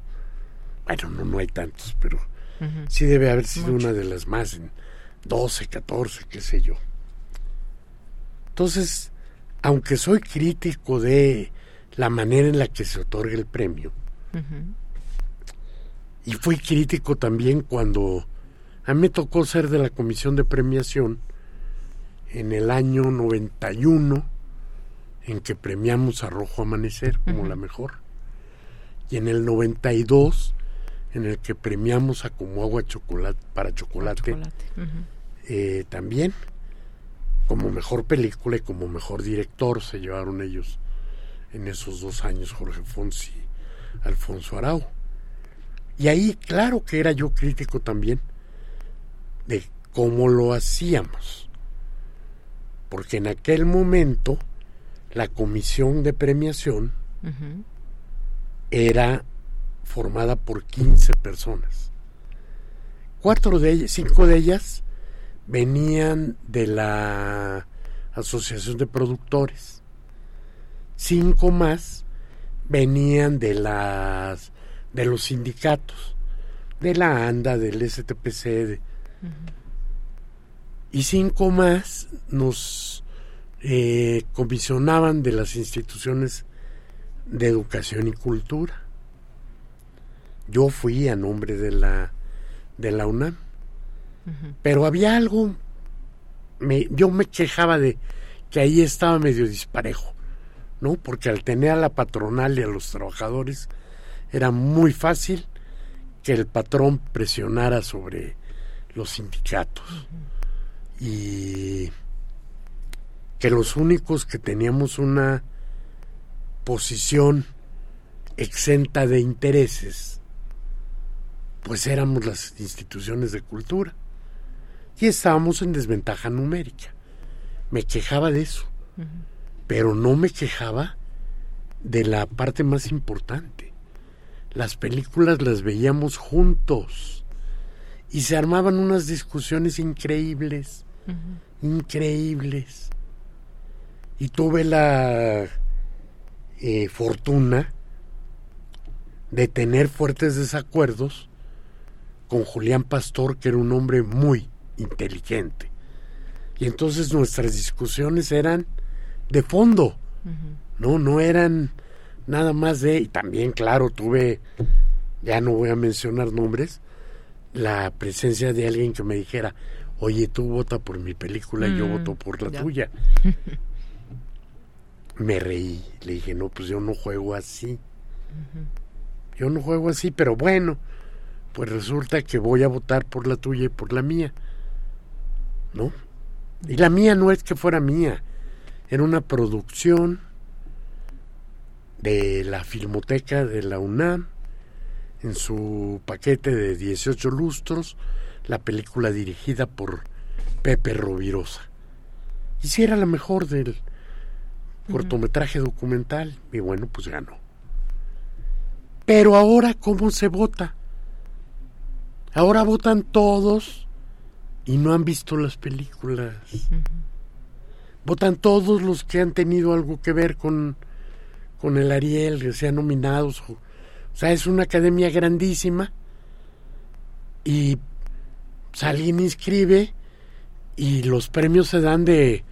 Bueno, no, no hay tantos, pero sí debe haber sido una de las más en 12, 14, qué sé yo. Entonces, aunque soy crítico de la manera en la que se otorga el premio, y fui crítico también cuando a mí me tocó ser de la comisión de premiación en el año 91 en que premiamos a Rojo Amanecer como la mejor y en el 92 en el que premiamos a Como Agua Chocolate para Chocolate, eh, también como mejor película y como mejor director se llevaron ellos en esos dos años Jorge Fonsi y Alfonso Arau. Y ahí, claro que era yo crítico también de cómo lo hacíamos. Porque en aquel momento la comisión de premiación era formada por 15 personas. Cuatro de ellas, cinco de ellas venían de la Asociación de Productores. Cinco más venían de las de los sindicatos, de la ANDA, del STPC, de- y cinco más nos eh, comisionaban de las instituciones de educación y cultura. Yo fui a nombre de la de la UNAM, pero había algo, me, yo me quejaba de que ahí estaba medio disparejo, ¿no? Porque al tener a la patronal y a los trabajadores era muy fácil que el patrón presionara sobre los sindicatos y que los únicos que teníamos una posición exenta de intereses pues éramos las instituciones de cultura. Y estábamos en desventaja numérica. Me quejaba de eso pero no me quejaba de la parte más importante. Las películas las veíamos juntos y se armaban unas discusiones increíbles increíbles y tuve la eh, fortuna de tener fuertes desacuerdos con Julián Pastor, que era un hombre muy inteligente. Y entonces nuestras discusiones eran de fondo, no, no eran nada más de, y también, claro, tuve, ya no voy a mencionar nombres, la presencia de alguien que me dijera, oye, tú vota por mi película y yo Mm, voto por la ya. tuya. Me reí, le dije, no, pues yo no juego así. Yo no juego así, pero bueno, pues resulta que voy a votar por la tuya y por la mía. ¿No? Y la mía no es que fuera mía, era una producción de la Filmoteca de la UNAM, en su paquete de 18 lustros, la película dirigida por Pepe Rovirosa. Y si era la mejor del cortometraje documental, y bueno, pues ganó. Pero ahora, ¿cómo se vota? Ahora votan todos y no han visto las películas. Votan todos los que han tenido algo que ver con, con el Ariel, que sean nominados. O, o sea, es una academia grandísima y pues, alguien inscribe y los premios se dan de,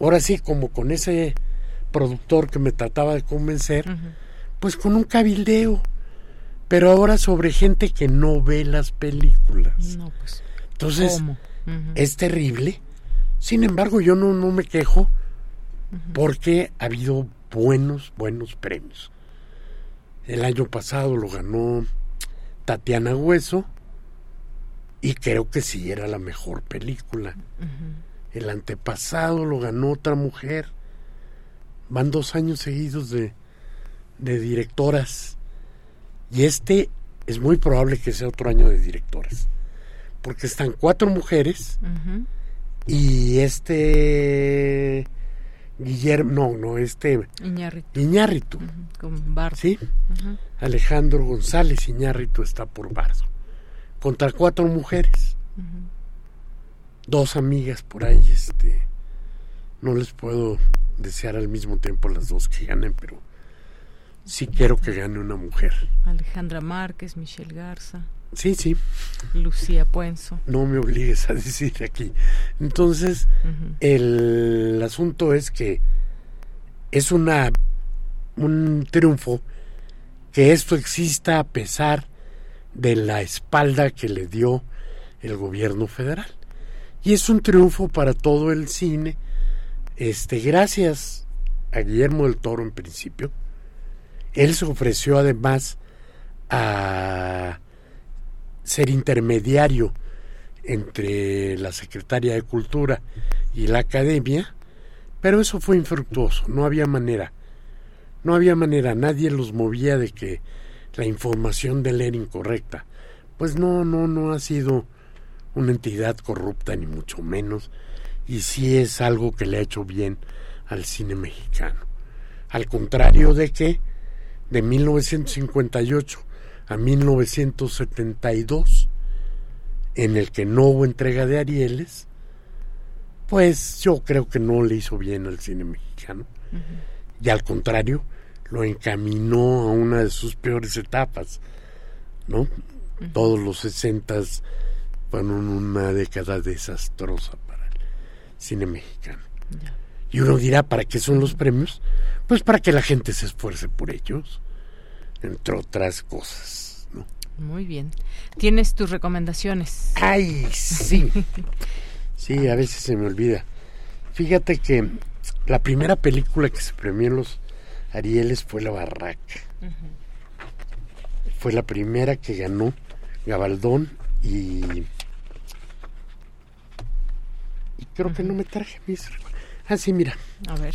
ahora sí, como con ese productor que me trataba de convencer, pues con un cabildeo, pero ahora sobre gente que no ve las películas. No, pues. Entonces, es terrible. Sin embargo, yo no, no me quejo porque ha habido buenos, buenos premios. El año pasado lo ganó Tatiana Hueso y creo que sí era la mejor película. El antepasado lo ganó otra mujer. Van dos años seguidos de, de directoras. Y este es muy probable que sea otro año de directoras. Porque están cuatro mujeres y este Guillermo, no, no, este Iñárritu. Iñárritu, Con Bardo. ¿sí? Alejandro González Iñárritu está por Bardo. Contra cuatro mujeres. Dos amigas por ahí, este. No les puedo desear al mismo tiempo las dos que ganen, pero sí quiero que gane una mujer. Alejandra Márquez, Michelle Garza, Sí, sí, Lucía Puenzo. no me obligues a decir aquí. Entonces, el asunto es que es una un triunfo que esto exista a pesar de la espalda que le dio el gobierno federal. Y es un triunfo para todo el cine. Este, gracias a Guillermo del Toro en principio, él se ofreció además a ser intermediario entre la Secretaría de Cultura y la Academia, pero eso fue infructuoso, no había manera. No había manera, nadie los movía de que la información de él era incorrecta. Pues no, no, no ha sido una entidad corrupta ni mucho menos, y sí es algo que le ha hecho bien al cine mexicano. Al contrario de que de 1958 a 1972, en el que no hubo entrega de Arieles, pues yo creo que no le hizo bien al cine mexicano. Y al contrario, lo encaminó a una de sus peores etapas, ¿no? Todos los sesentas fueron una década desastrosa para el cine mexicano. Y uno dirá, ¿para qué son los premios? Pues para que la gente se esfuerce por ellos, entre otras cosas, ¿no? Muy bien. ¿Tienes tus recomendaciones? ¡Ay, sí! Sí, a veces se me olvida. Fíjate que la primera película que se premió en los Arieles fue La Barraca. Fue la primera que ganó Gabaldón y... Y creo que no me traje mis... Ah, sí, mira. A ver.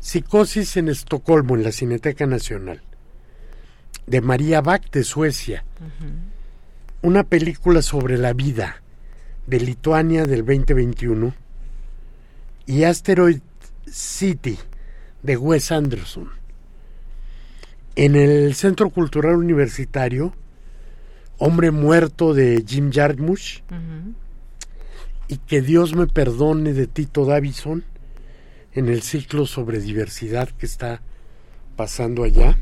Psicosis en Estocolmo, en la Cineteca Nacional. De María Bach de Suecia. Una película sobre la vida de Lituania del 2021. Y Asteroid City de Wes Anderson. En el Centro Cultural Universitario, Hombre Muerto de Jim Jarmusch Ujú. Y Que Dios me perdone de Tito Davison en el ciclo sobre diversidad que está pasando allá,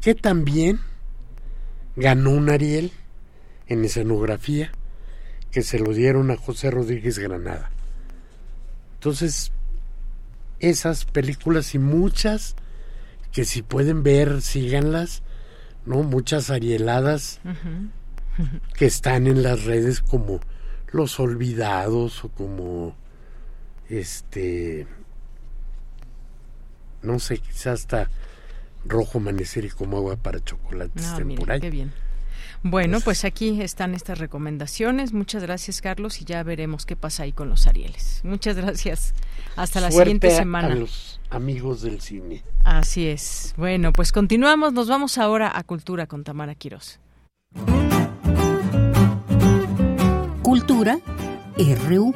que también ganó un Ariel en escenografía que se lo dieron a José Rodríguez Granada. Entonces, esas películas y muchas que si pueden ver, síganlas, ¿no? Muchas arieladas que están en las redes como Los olvidados o como este no sé, quizás hasta rojo amanecer y como agua para chocolates Ah, temporal. mira, qué bien. Bueno, pues aquí están estas recomendaciones. Muchas gracias, Carlos, y ya veremos qué pasa ahí con los Arieles. Muchas gracias. Hasta la siguiente semana. A los amigos del cine. Así es. Bueno, pues continuamos. Nos vamos ahora a Cultura con Tamara Quirós. Cultura RU.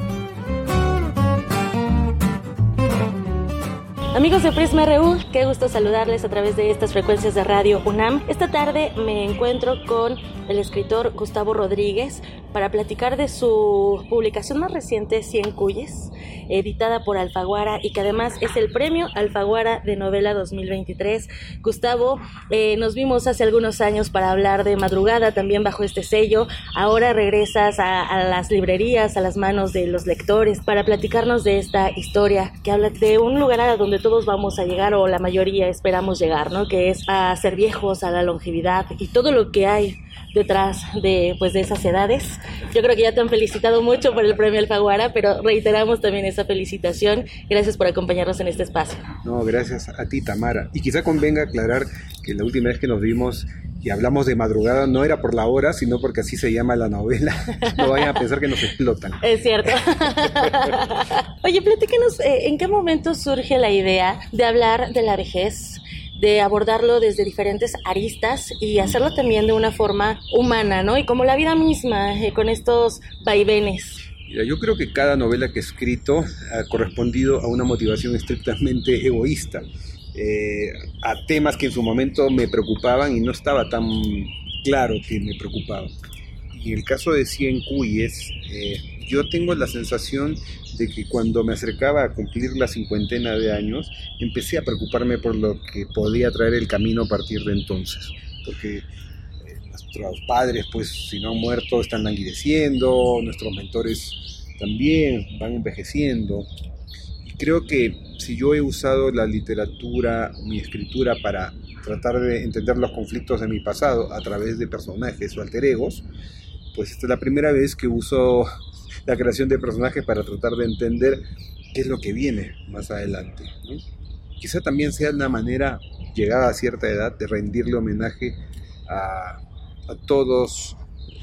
Amigos de Prisma RU, qué gusto saludarles a través de estas frecuencias de radio UNAM. Esta tarde me encuentro con el escritor Gustavo Rodríguez para platicar de su publicación más reciente, Cien Cuyes, editada por Alfaguara y que además es el premio Alfaguara de novela 2023. Gustavo, eh, nos vimos hace algunos años para hablar de madrugada también bajo este sello. Ahora regresas a, a las librerías, a las manos de los lectores para platicarnos de esta historia que habla de un lugar a donde todos vamos a llegar o la mayoría esperamos llegar, ¿no? Que es a ser viejos, a la longevidad y todo lo que hay detrás de pues de esas edades. Yo creo que ya te han felicitado mucho por el premio Alfaguara, pero reiteramos también esa felicitación. Gracias por acompañarnos en este espacio. No, gracias a ti, Tamara. Y quizá convenga aclarar que la última vez que nos vimos y hablamos de madrugada no era por la hora, sino porque así se llama la novela. No vayan a pensar que nos explotan. Es cierto. Oye, platícanos, eh, ¿en qué momento surge la idea de hablar de la vejez? De abordarlo desde diferentes aristas y hacerlo también de una forma humana, ¿no? Y como la vida misma, eh, con estos vaivenes. Yo creo que cada novela que he escrito ha correspondido a una motivación estrictamente egoísta, eh, a temas que en su momento me preocupaban y no estaba tan claro que me preocupaban. Y en el caso de Cien Cuyes, eh, yo tengo la sensación que cuando me acercaba a cumplir la cincuentena de años, empecé a preocuparme por lo que podía traer el camino a partir de entonces. Porque eh, nuestros padres, pues si no han muerto, están languideciendo, nuestros mentores también van envejeciendo. Y creo que si yo he usado la literatura, mi escritura para tratar de entender los conflictos de mi pasado a través de personajes o alter egos, pues esta es la primera vez que uso la creación de personajes para tratar de entender qué es lo que viene más adelante. Quizá también sea una manera, llegada a cierta edad, de rendirle homenaje a, a todos,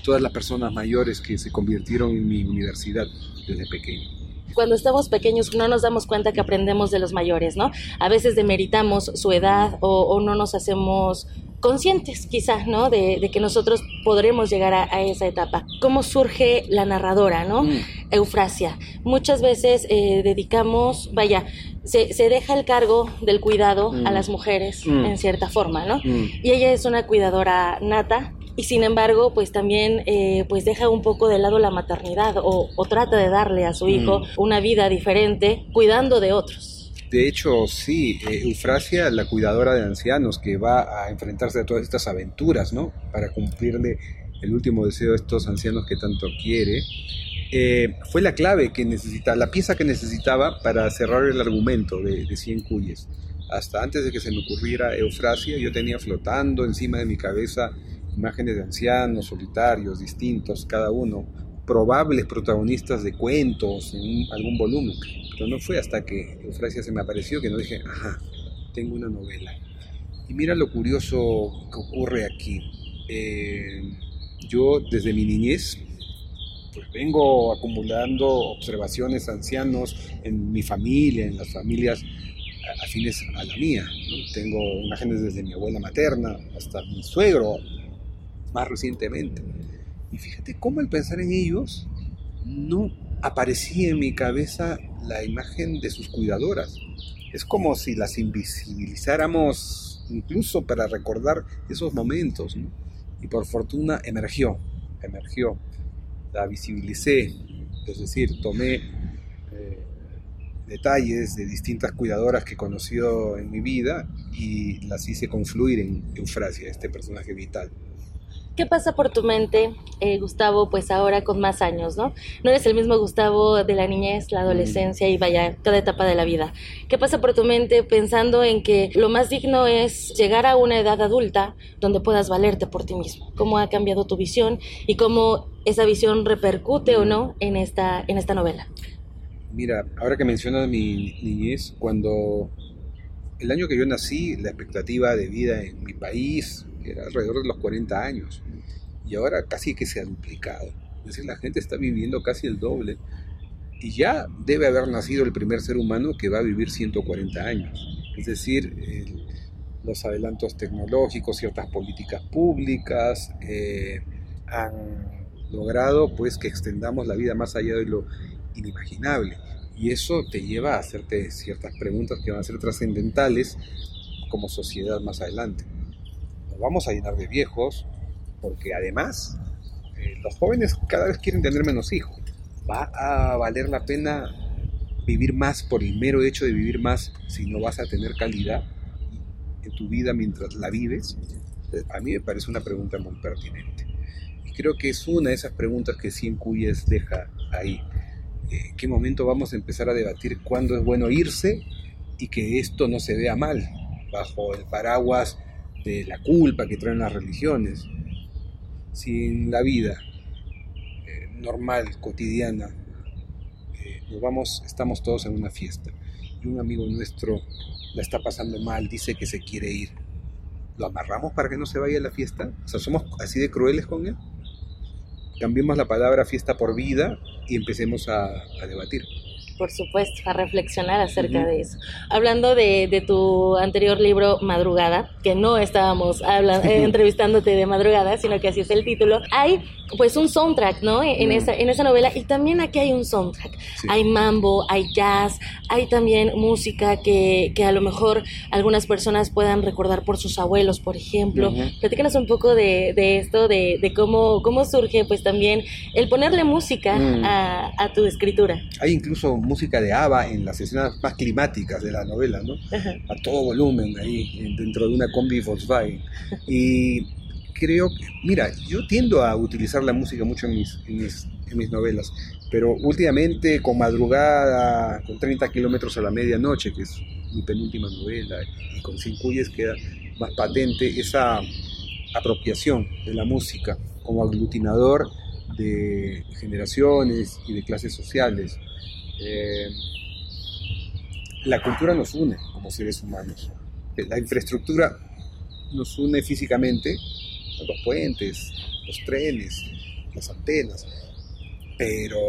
todas las personas mayores que se convirtieron en mi universidad desde pequeño cuando estamos pequeños no nos damos cuenta que aprendemos de los mayores, ¿no? A veces demeritamos su edad o, o no nos hacemos conscientes quizás, ¿no? De, de que nosotros podremos llegar a, a, esa etapa. ¿Cómo surge la narradora, ¿no? Mm. Eufrasia. Muchas veces eh, dedicamos, vaya, se, se, deja el cargo del cuidado mm. a las mujeres mm. en cierta forma, ¿no? Y ella es una cuidadora nata, y sin embargo pues también eh, pues deja un poco de lado la maternidad o, o trata de darle a su hijo mm. una vida diferente cuidando de otros. De hecho, sí, eh, Eufrasia, la cuidadora de ancianos que va a enfrentarse a todas estas aventuras, ¿no? Para cumplirle el último deseo de estos ancianos que tanto quiere, eh, fue la clave que necesitaba, la pieza que necesitaba para cerrar el argumento de, de Cien Cuyes. Hasta antes de que se me ocurriera Eufrasia, yo tenía flotando encima de mi cabeza imágenes de ancianos, solitarios, distintos, cada uno, probables protagonistas de cuentos en algún volumen. Pero no fue hasta que Eufrasia se me apareció que no dije, ajá, tengo una novela. Y mira lo curioso que ocurre aquí. Eh, yo desde mi niñez, pues vengo acumulando observaciones ancianos en mi familia, en las familias afines a la mía. ¿no? Tengo imágenes desde mi abuela materna hasta mi suegro, más recientemente. Y fíjate cómo al pensar en ellos, no aparecía en mi cabeza la imagen de sus cuidadoras. Es como si las invisibilizáramos incluso para recordar esos momentos. Y por fortuna emergió, emergió. La visibilicé, es decir, tomé eh, detalles de distintas cuidadoras que he conocido en mi vida y las hice confluir en Eufrasia, este personaje vital. ¿Qué pasa por tu mente, eh, Gustavo, pues ahora con más años, ¿no? No eres el mismo Gustavo de la niñez, la adolescencia y vaya, cada etapa de la vida. ¿Qué pasa por tu mente pensando en que lo más digno es llegar a una edad adulta donde puedas valerte por ti mismo? ¿Cómo ha cambiado tu visión y cómo esa visión repercute o no en esta, en esta novela? Mira, ahora que mencionas mi niñez, cuando el año que yo nací, la expectativa de vida en mi país era alrededor de los 40 años y ahora casi que se ha duplicado. Es decir, la gente está viviendo casi el doble y ya debe haber nacido el primer ser humano que va a vivir 140 años. Es decir, los adelantos tecnológicos, ciertas políticas públicas eh, han logrado pues que extendamos la vida más allá de lo inimaginable. Y eso te lleva a hacerte ciertas preguntas que van a ser trascendentales como sociedad más adelante. Vamos a llenar de viejos, porque además eh, los jóvenes cada vez quieren tener menos hijos. Va a valer la pena vivir más por el mero hecho de vivir más si no vas a tener calidad en tu vida mientras la vives. A mí me parece una pregunta muy pertinente. Y creo que es una de esas preguntas que Cien Cuyes deja ahí. ¿En qué momento vamos a empezar a debatir cuándo es bueno irse y que esto no se vea mal bajo el paraguas la culpa que traen las religiones? si en la vida eh, normal, cotidiana, eh, nos vamos, estamos todos en una fiesta y un amigo nuestro la está pasando mal, dice que se quiere ir, ¿lo amarramos para que no se vaya a la fiesta? O sea, ¿somos así de crueles con él? Cambiemos la palabra fiesta por vida y empecemos a debatir por supuesto, a reflexionar acerca de eso. Hablando de, de, tu anterior libro, Madrugada, que no estábamos hablando, eh, entrevistándote de madrugada, sino que así es el título, hay pues un soundtrack, ¿no? En, esa, en esa novela, y también aquí hay un soundtrack. Hay mambo, hay jazz, hay también música que, que, a lo mejor algunas personas puedan recordar por sus abuelos, por ejemplo. Platícanos un poco de, de esto, de, de, cómo, cómo surge pues también el ponerle música mm. a, a tu escritura. Hay incluso música de ABBA en las escenas más climáticas de la novela, ¿no? A todo volumen ahí, dentro de una combi Volkswagen. Y creo que, mira, yo tiendo a utilizar la música mucho en mis, en mis, novelas, pero últimamente con Madrugada, con 30 kilómetros a la medianoche, que es mi penúltima novela, y con Cuyes queda más patente esa apropiación de la música como aglutinador de generaciones y de clases sociales. Eh, la cultura nos une como seres humanos. La infraestructura nos une físicamente, los puentes, los trenes, las antenas, pero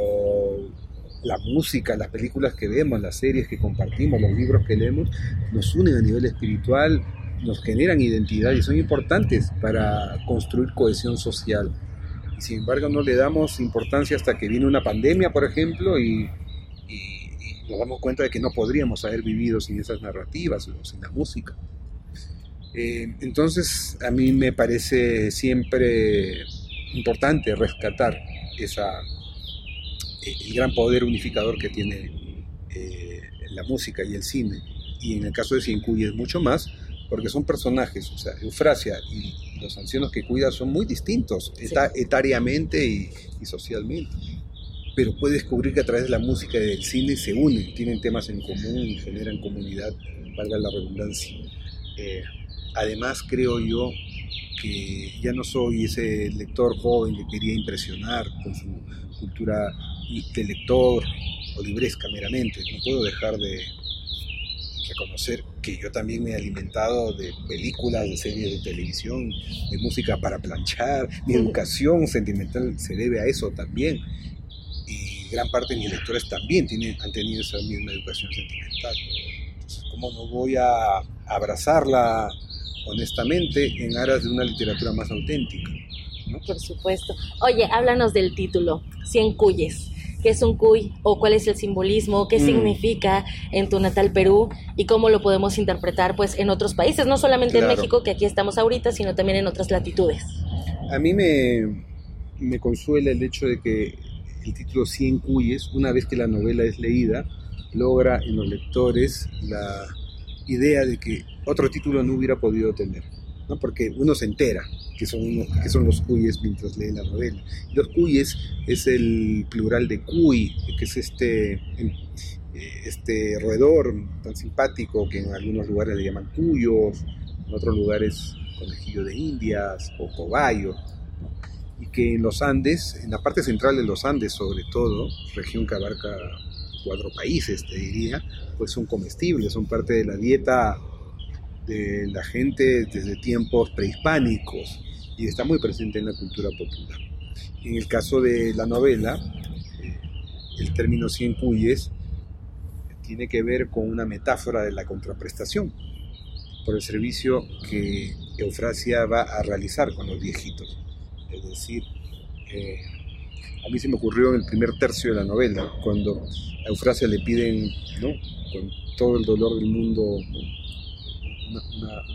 la música, las películas que vemos, las series que compartimos, los libros que leemos, nos unen a nivel espiritual, nos generan identidad y son importantes para construir cohesión social. Sin embargo no le damos importancia hasta que viene una pandemia, por ejemplo, y nos damos cuenta de que no podríamos haber vivido sin esas narrativas o sin la música. Eh, entonces, a mí me parece siempre importante rescatar esa, eh, el gran poder unificador que tiene eh, la música y el cine. Y en el caso de Cincuy es mucho más, porque son personajes, o sea, Eufrasia y los ancianos que cuida son muy distintos etariamente y, y socialmente pero puede descubrir que a través de la música y del cine se unen, tienen temas en común y generan comunidad, valga la redundancia. Eh, además, creo yo que ya no soy ese lector joven que quería impresionar con su cultura de lector o libresca meramente. No puedo dejar de reconocer que yo también me he alimentado de películas, de series de televisión, de música para planchar. Mi educación sentimental se debe a eso también gran parte de mis lectores también tienen, han tenido esa misma educación sentimental. Entonces, ¿cómo no voy a abrazarla honestamente en aras de una literatura más auténtica? Por supuesto. Oye, háblanos del título, Cien Cuyes. ¿Qué es un cuy o cuál es el simbolismo? ¿Qué mm. significa en tu natal Perú? ¿Y cómo lo podemos interpretar pues en otros países? No solamente en México, que aquí estamos ahorita, sino también en otras latitudes. A mí me, me consuela el hecho de que el título Cien Cuyes, una vez que la novela es leída, logra en los lectores la idea de que otro título no hubiera podido tener. ¿no? porque uno se entera que son, que son los cuyes mientras lee la novela. Los cuyes es el plural de cuy, que es este, este roedor tan simpático que en algunos lugares le llaman cuyos, en otros lugares conejillo de indias o cobayo, y que en los Andes, en la parte central de los Andes sobre todo, región que abarca cuatro países, te diría, pues son comestibles, son parte de la dieta de la gente desde tiempos prehispánicos y está muy presente en la cultura popular. En el caso de la novela, eh, el término cien cuyes tiene que ver con una metáfora de la contraprestación por el servicio que Eufrasia va a realizar con los viejitos. Es decir, eh, a mí se me ocurrió en el primer tercio de la novela, cuando a Eufrasia le piden, ¿no? con todo el dolor del mundo, un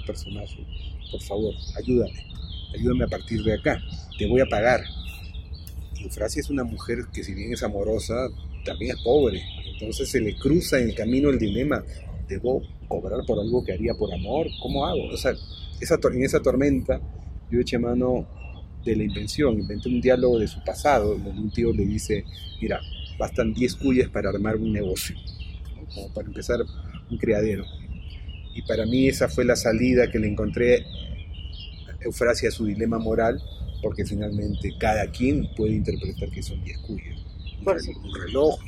personaje, por favor, ayúdame, ayúdame a partir de acá, te voy a pagar. Eufrasia es una mujer que si bien es amorosa, también es pobre, entonces se le cruza en el camino el dilema, ¿debo cobrar por algo que haría por amor? ¿Cómo hago? O sea, esa, en esa tormenta yo eché mano de la invención, inventé un diálogo de su pasado, donde un tío le dice, mira, bastan 10 cuyes para armar un negocio, como para empezar un criadero. Y para mí esa fue la salida que le encontré Eufrasia a su dilema moral, porque finalmente cada quien puede interpretar que son 10 cuyes. Un reloj,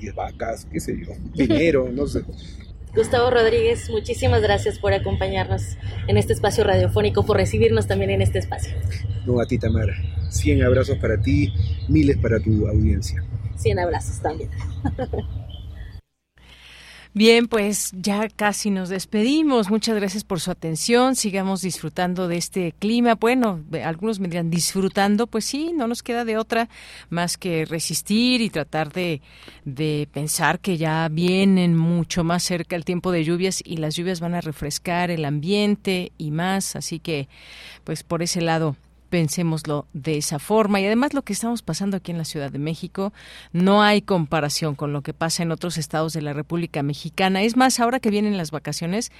10 vacas, qué sé yo, dinero, no sé. Gustavo Rodríguez, muchísimas gracias por acompañarnos en este espacio radiofónico, por recibirnos también en este espacio. No, a ti Tamara. 100 abrazos para ti, miles para tu audiencia. 100 abrazos también. Bien, pues ya casi nos despedimos. Muchas gracias por su atención. Sigamos disfrutando de este clima. Bueno, algunos me dirán disfrutando, pues sí, no nos queda de otra más que resistir y tratar de, de pensar que ya vienen mucho más cerca el tiempo de lluvias y las lluvias van a refrescar el ambiente y más. Así que, pues por ese lado pensémoslo de esa forma. Y además lo que estamos pasando aquí en la Ciudad de México no hay comparación con lo que pasa en otros estados de la República Mexicana. Es más, ahora que vienen las vacaciones,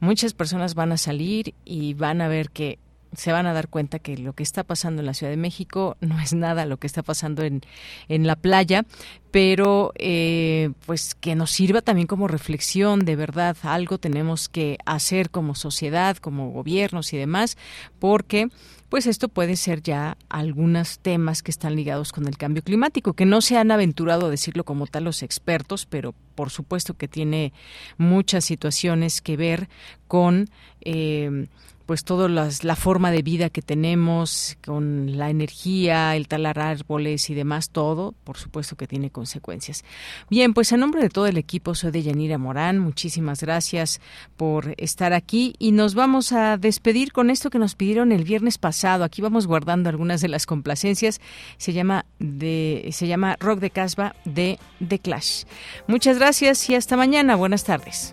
muchas personas van a salir y van a ver que se van a dar cuenta que lo que está pasando en la Ciudad de México no es nada lo que está pasando en, en la playa, pero eh, pues que nos sirva también como reflexión, de verdad, algo tenemos que hacer como sociedad, como gobiernos y demás, porque pues esto puede ser ya algunos temas que están ligados con el cambio climático, que no se han aventurado a decirlo como tal los expertos, pero por supuesto que tiene muchas situaciones que ver con eh, pues toda la forma de vida que tenemos, con la energía, el talar árboles y demás, todo, por supuesto que tiene consecuencias. Bien, pues en nombre de todo el equipo soy de Yanira Morán, muchísimas gracias por estar aquí y nos vamos a despedir con esto que nos pidieron el viernes pasado. Aquí vamos guardando algunas de las complacencias. Se llama de se llama Rock de Casbah de The Clash. Muchas gracias y hasta mañana. Buenas tardes.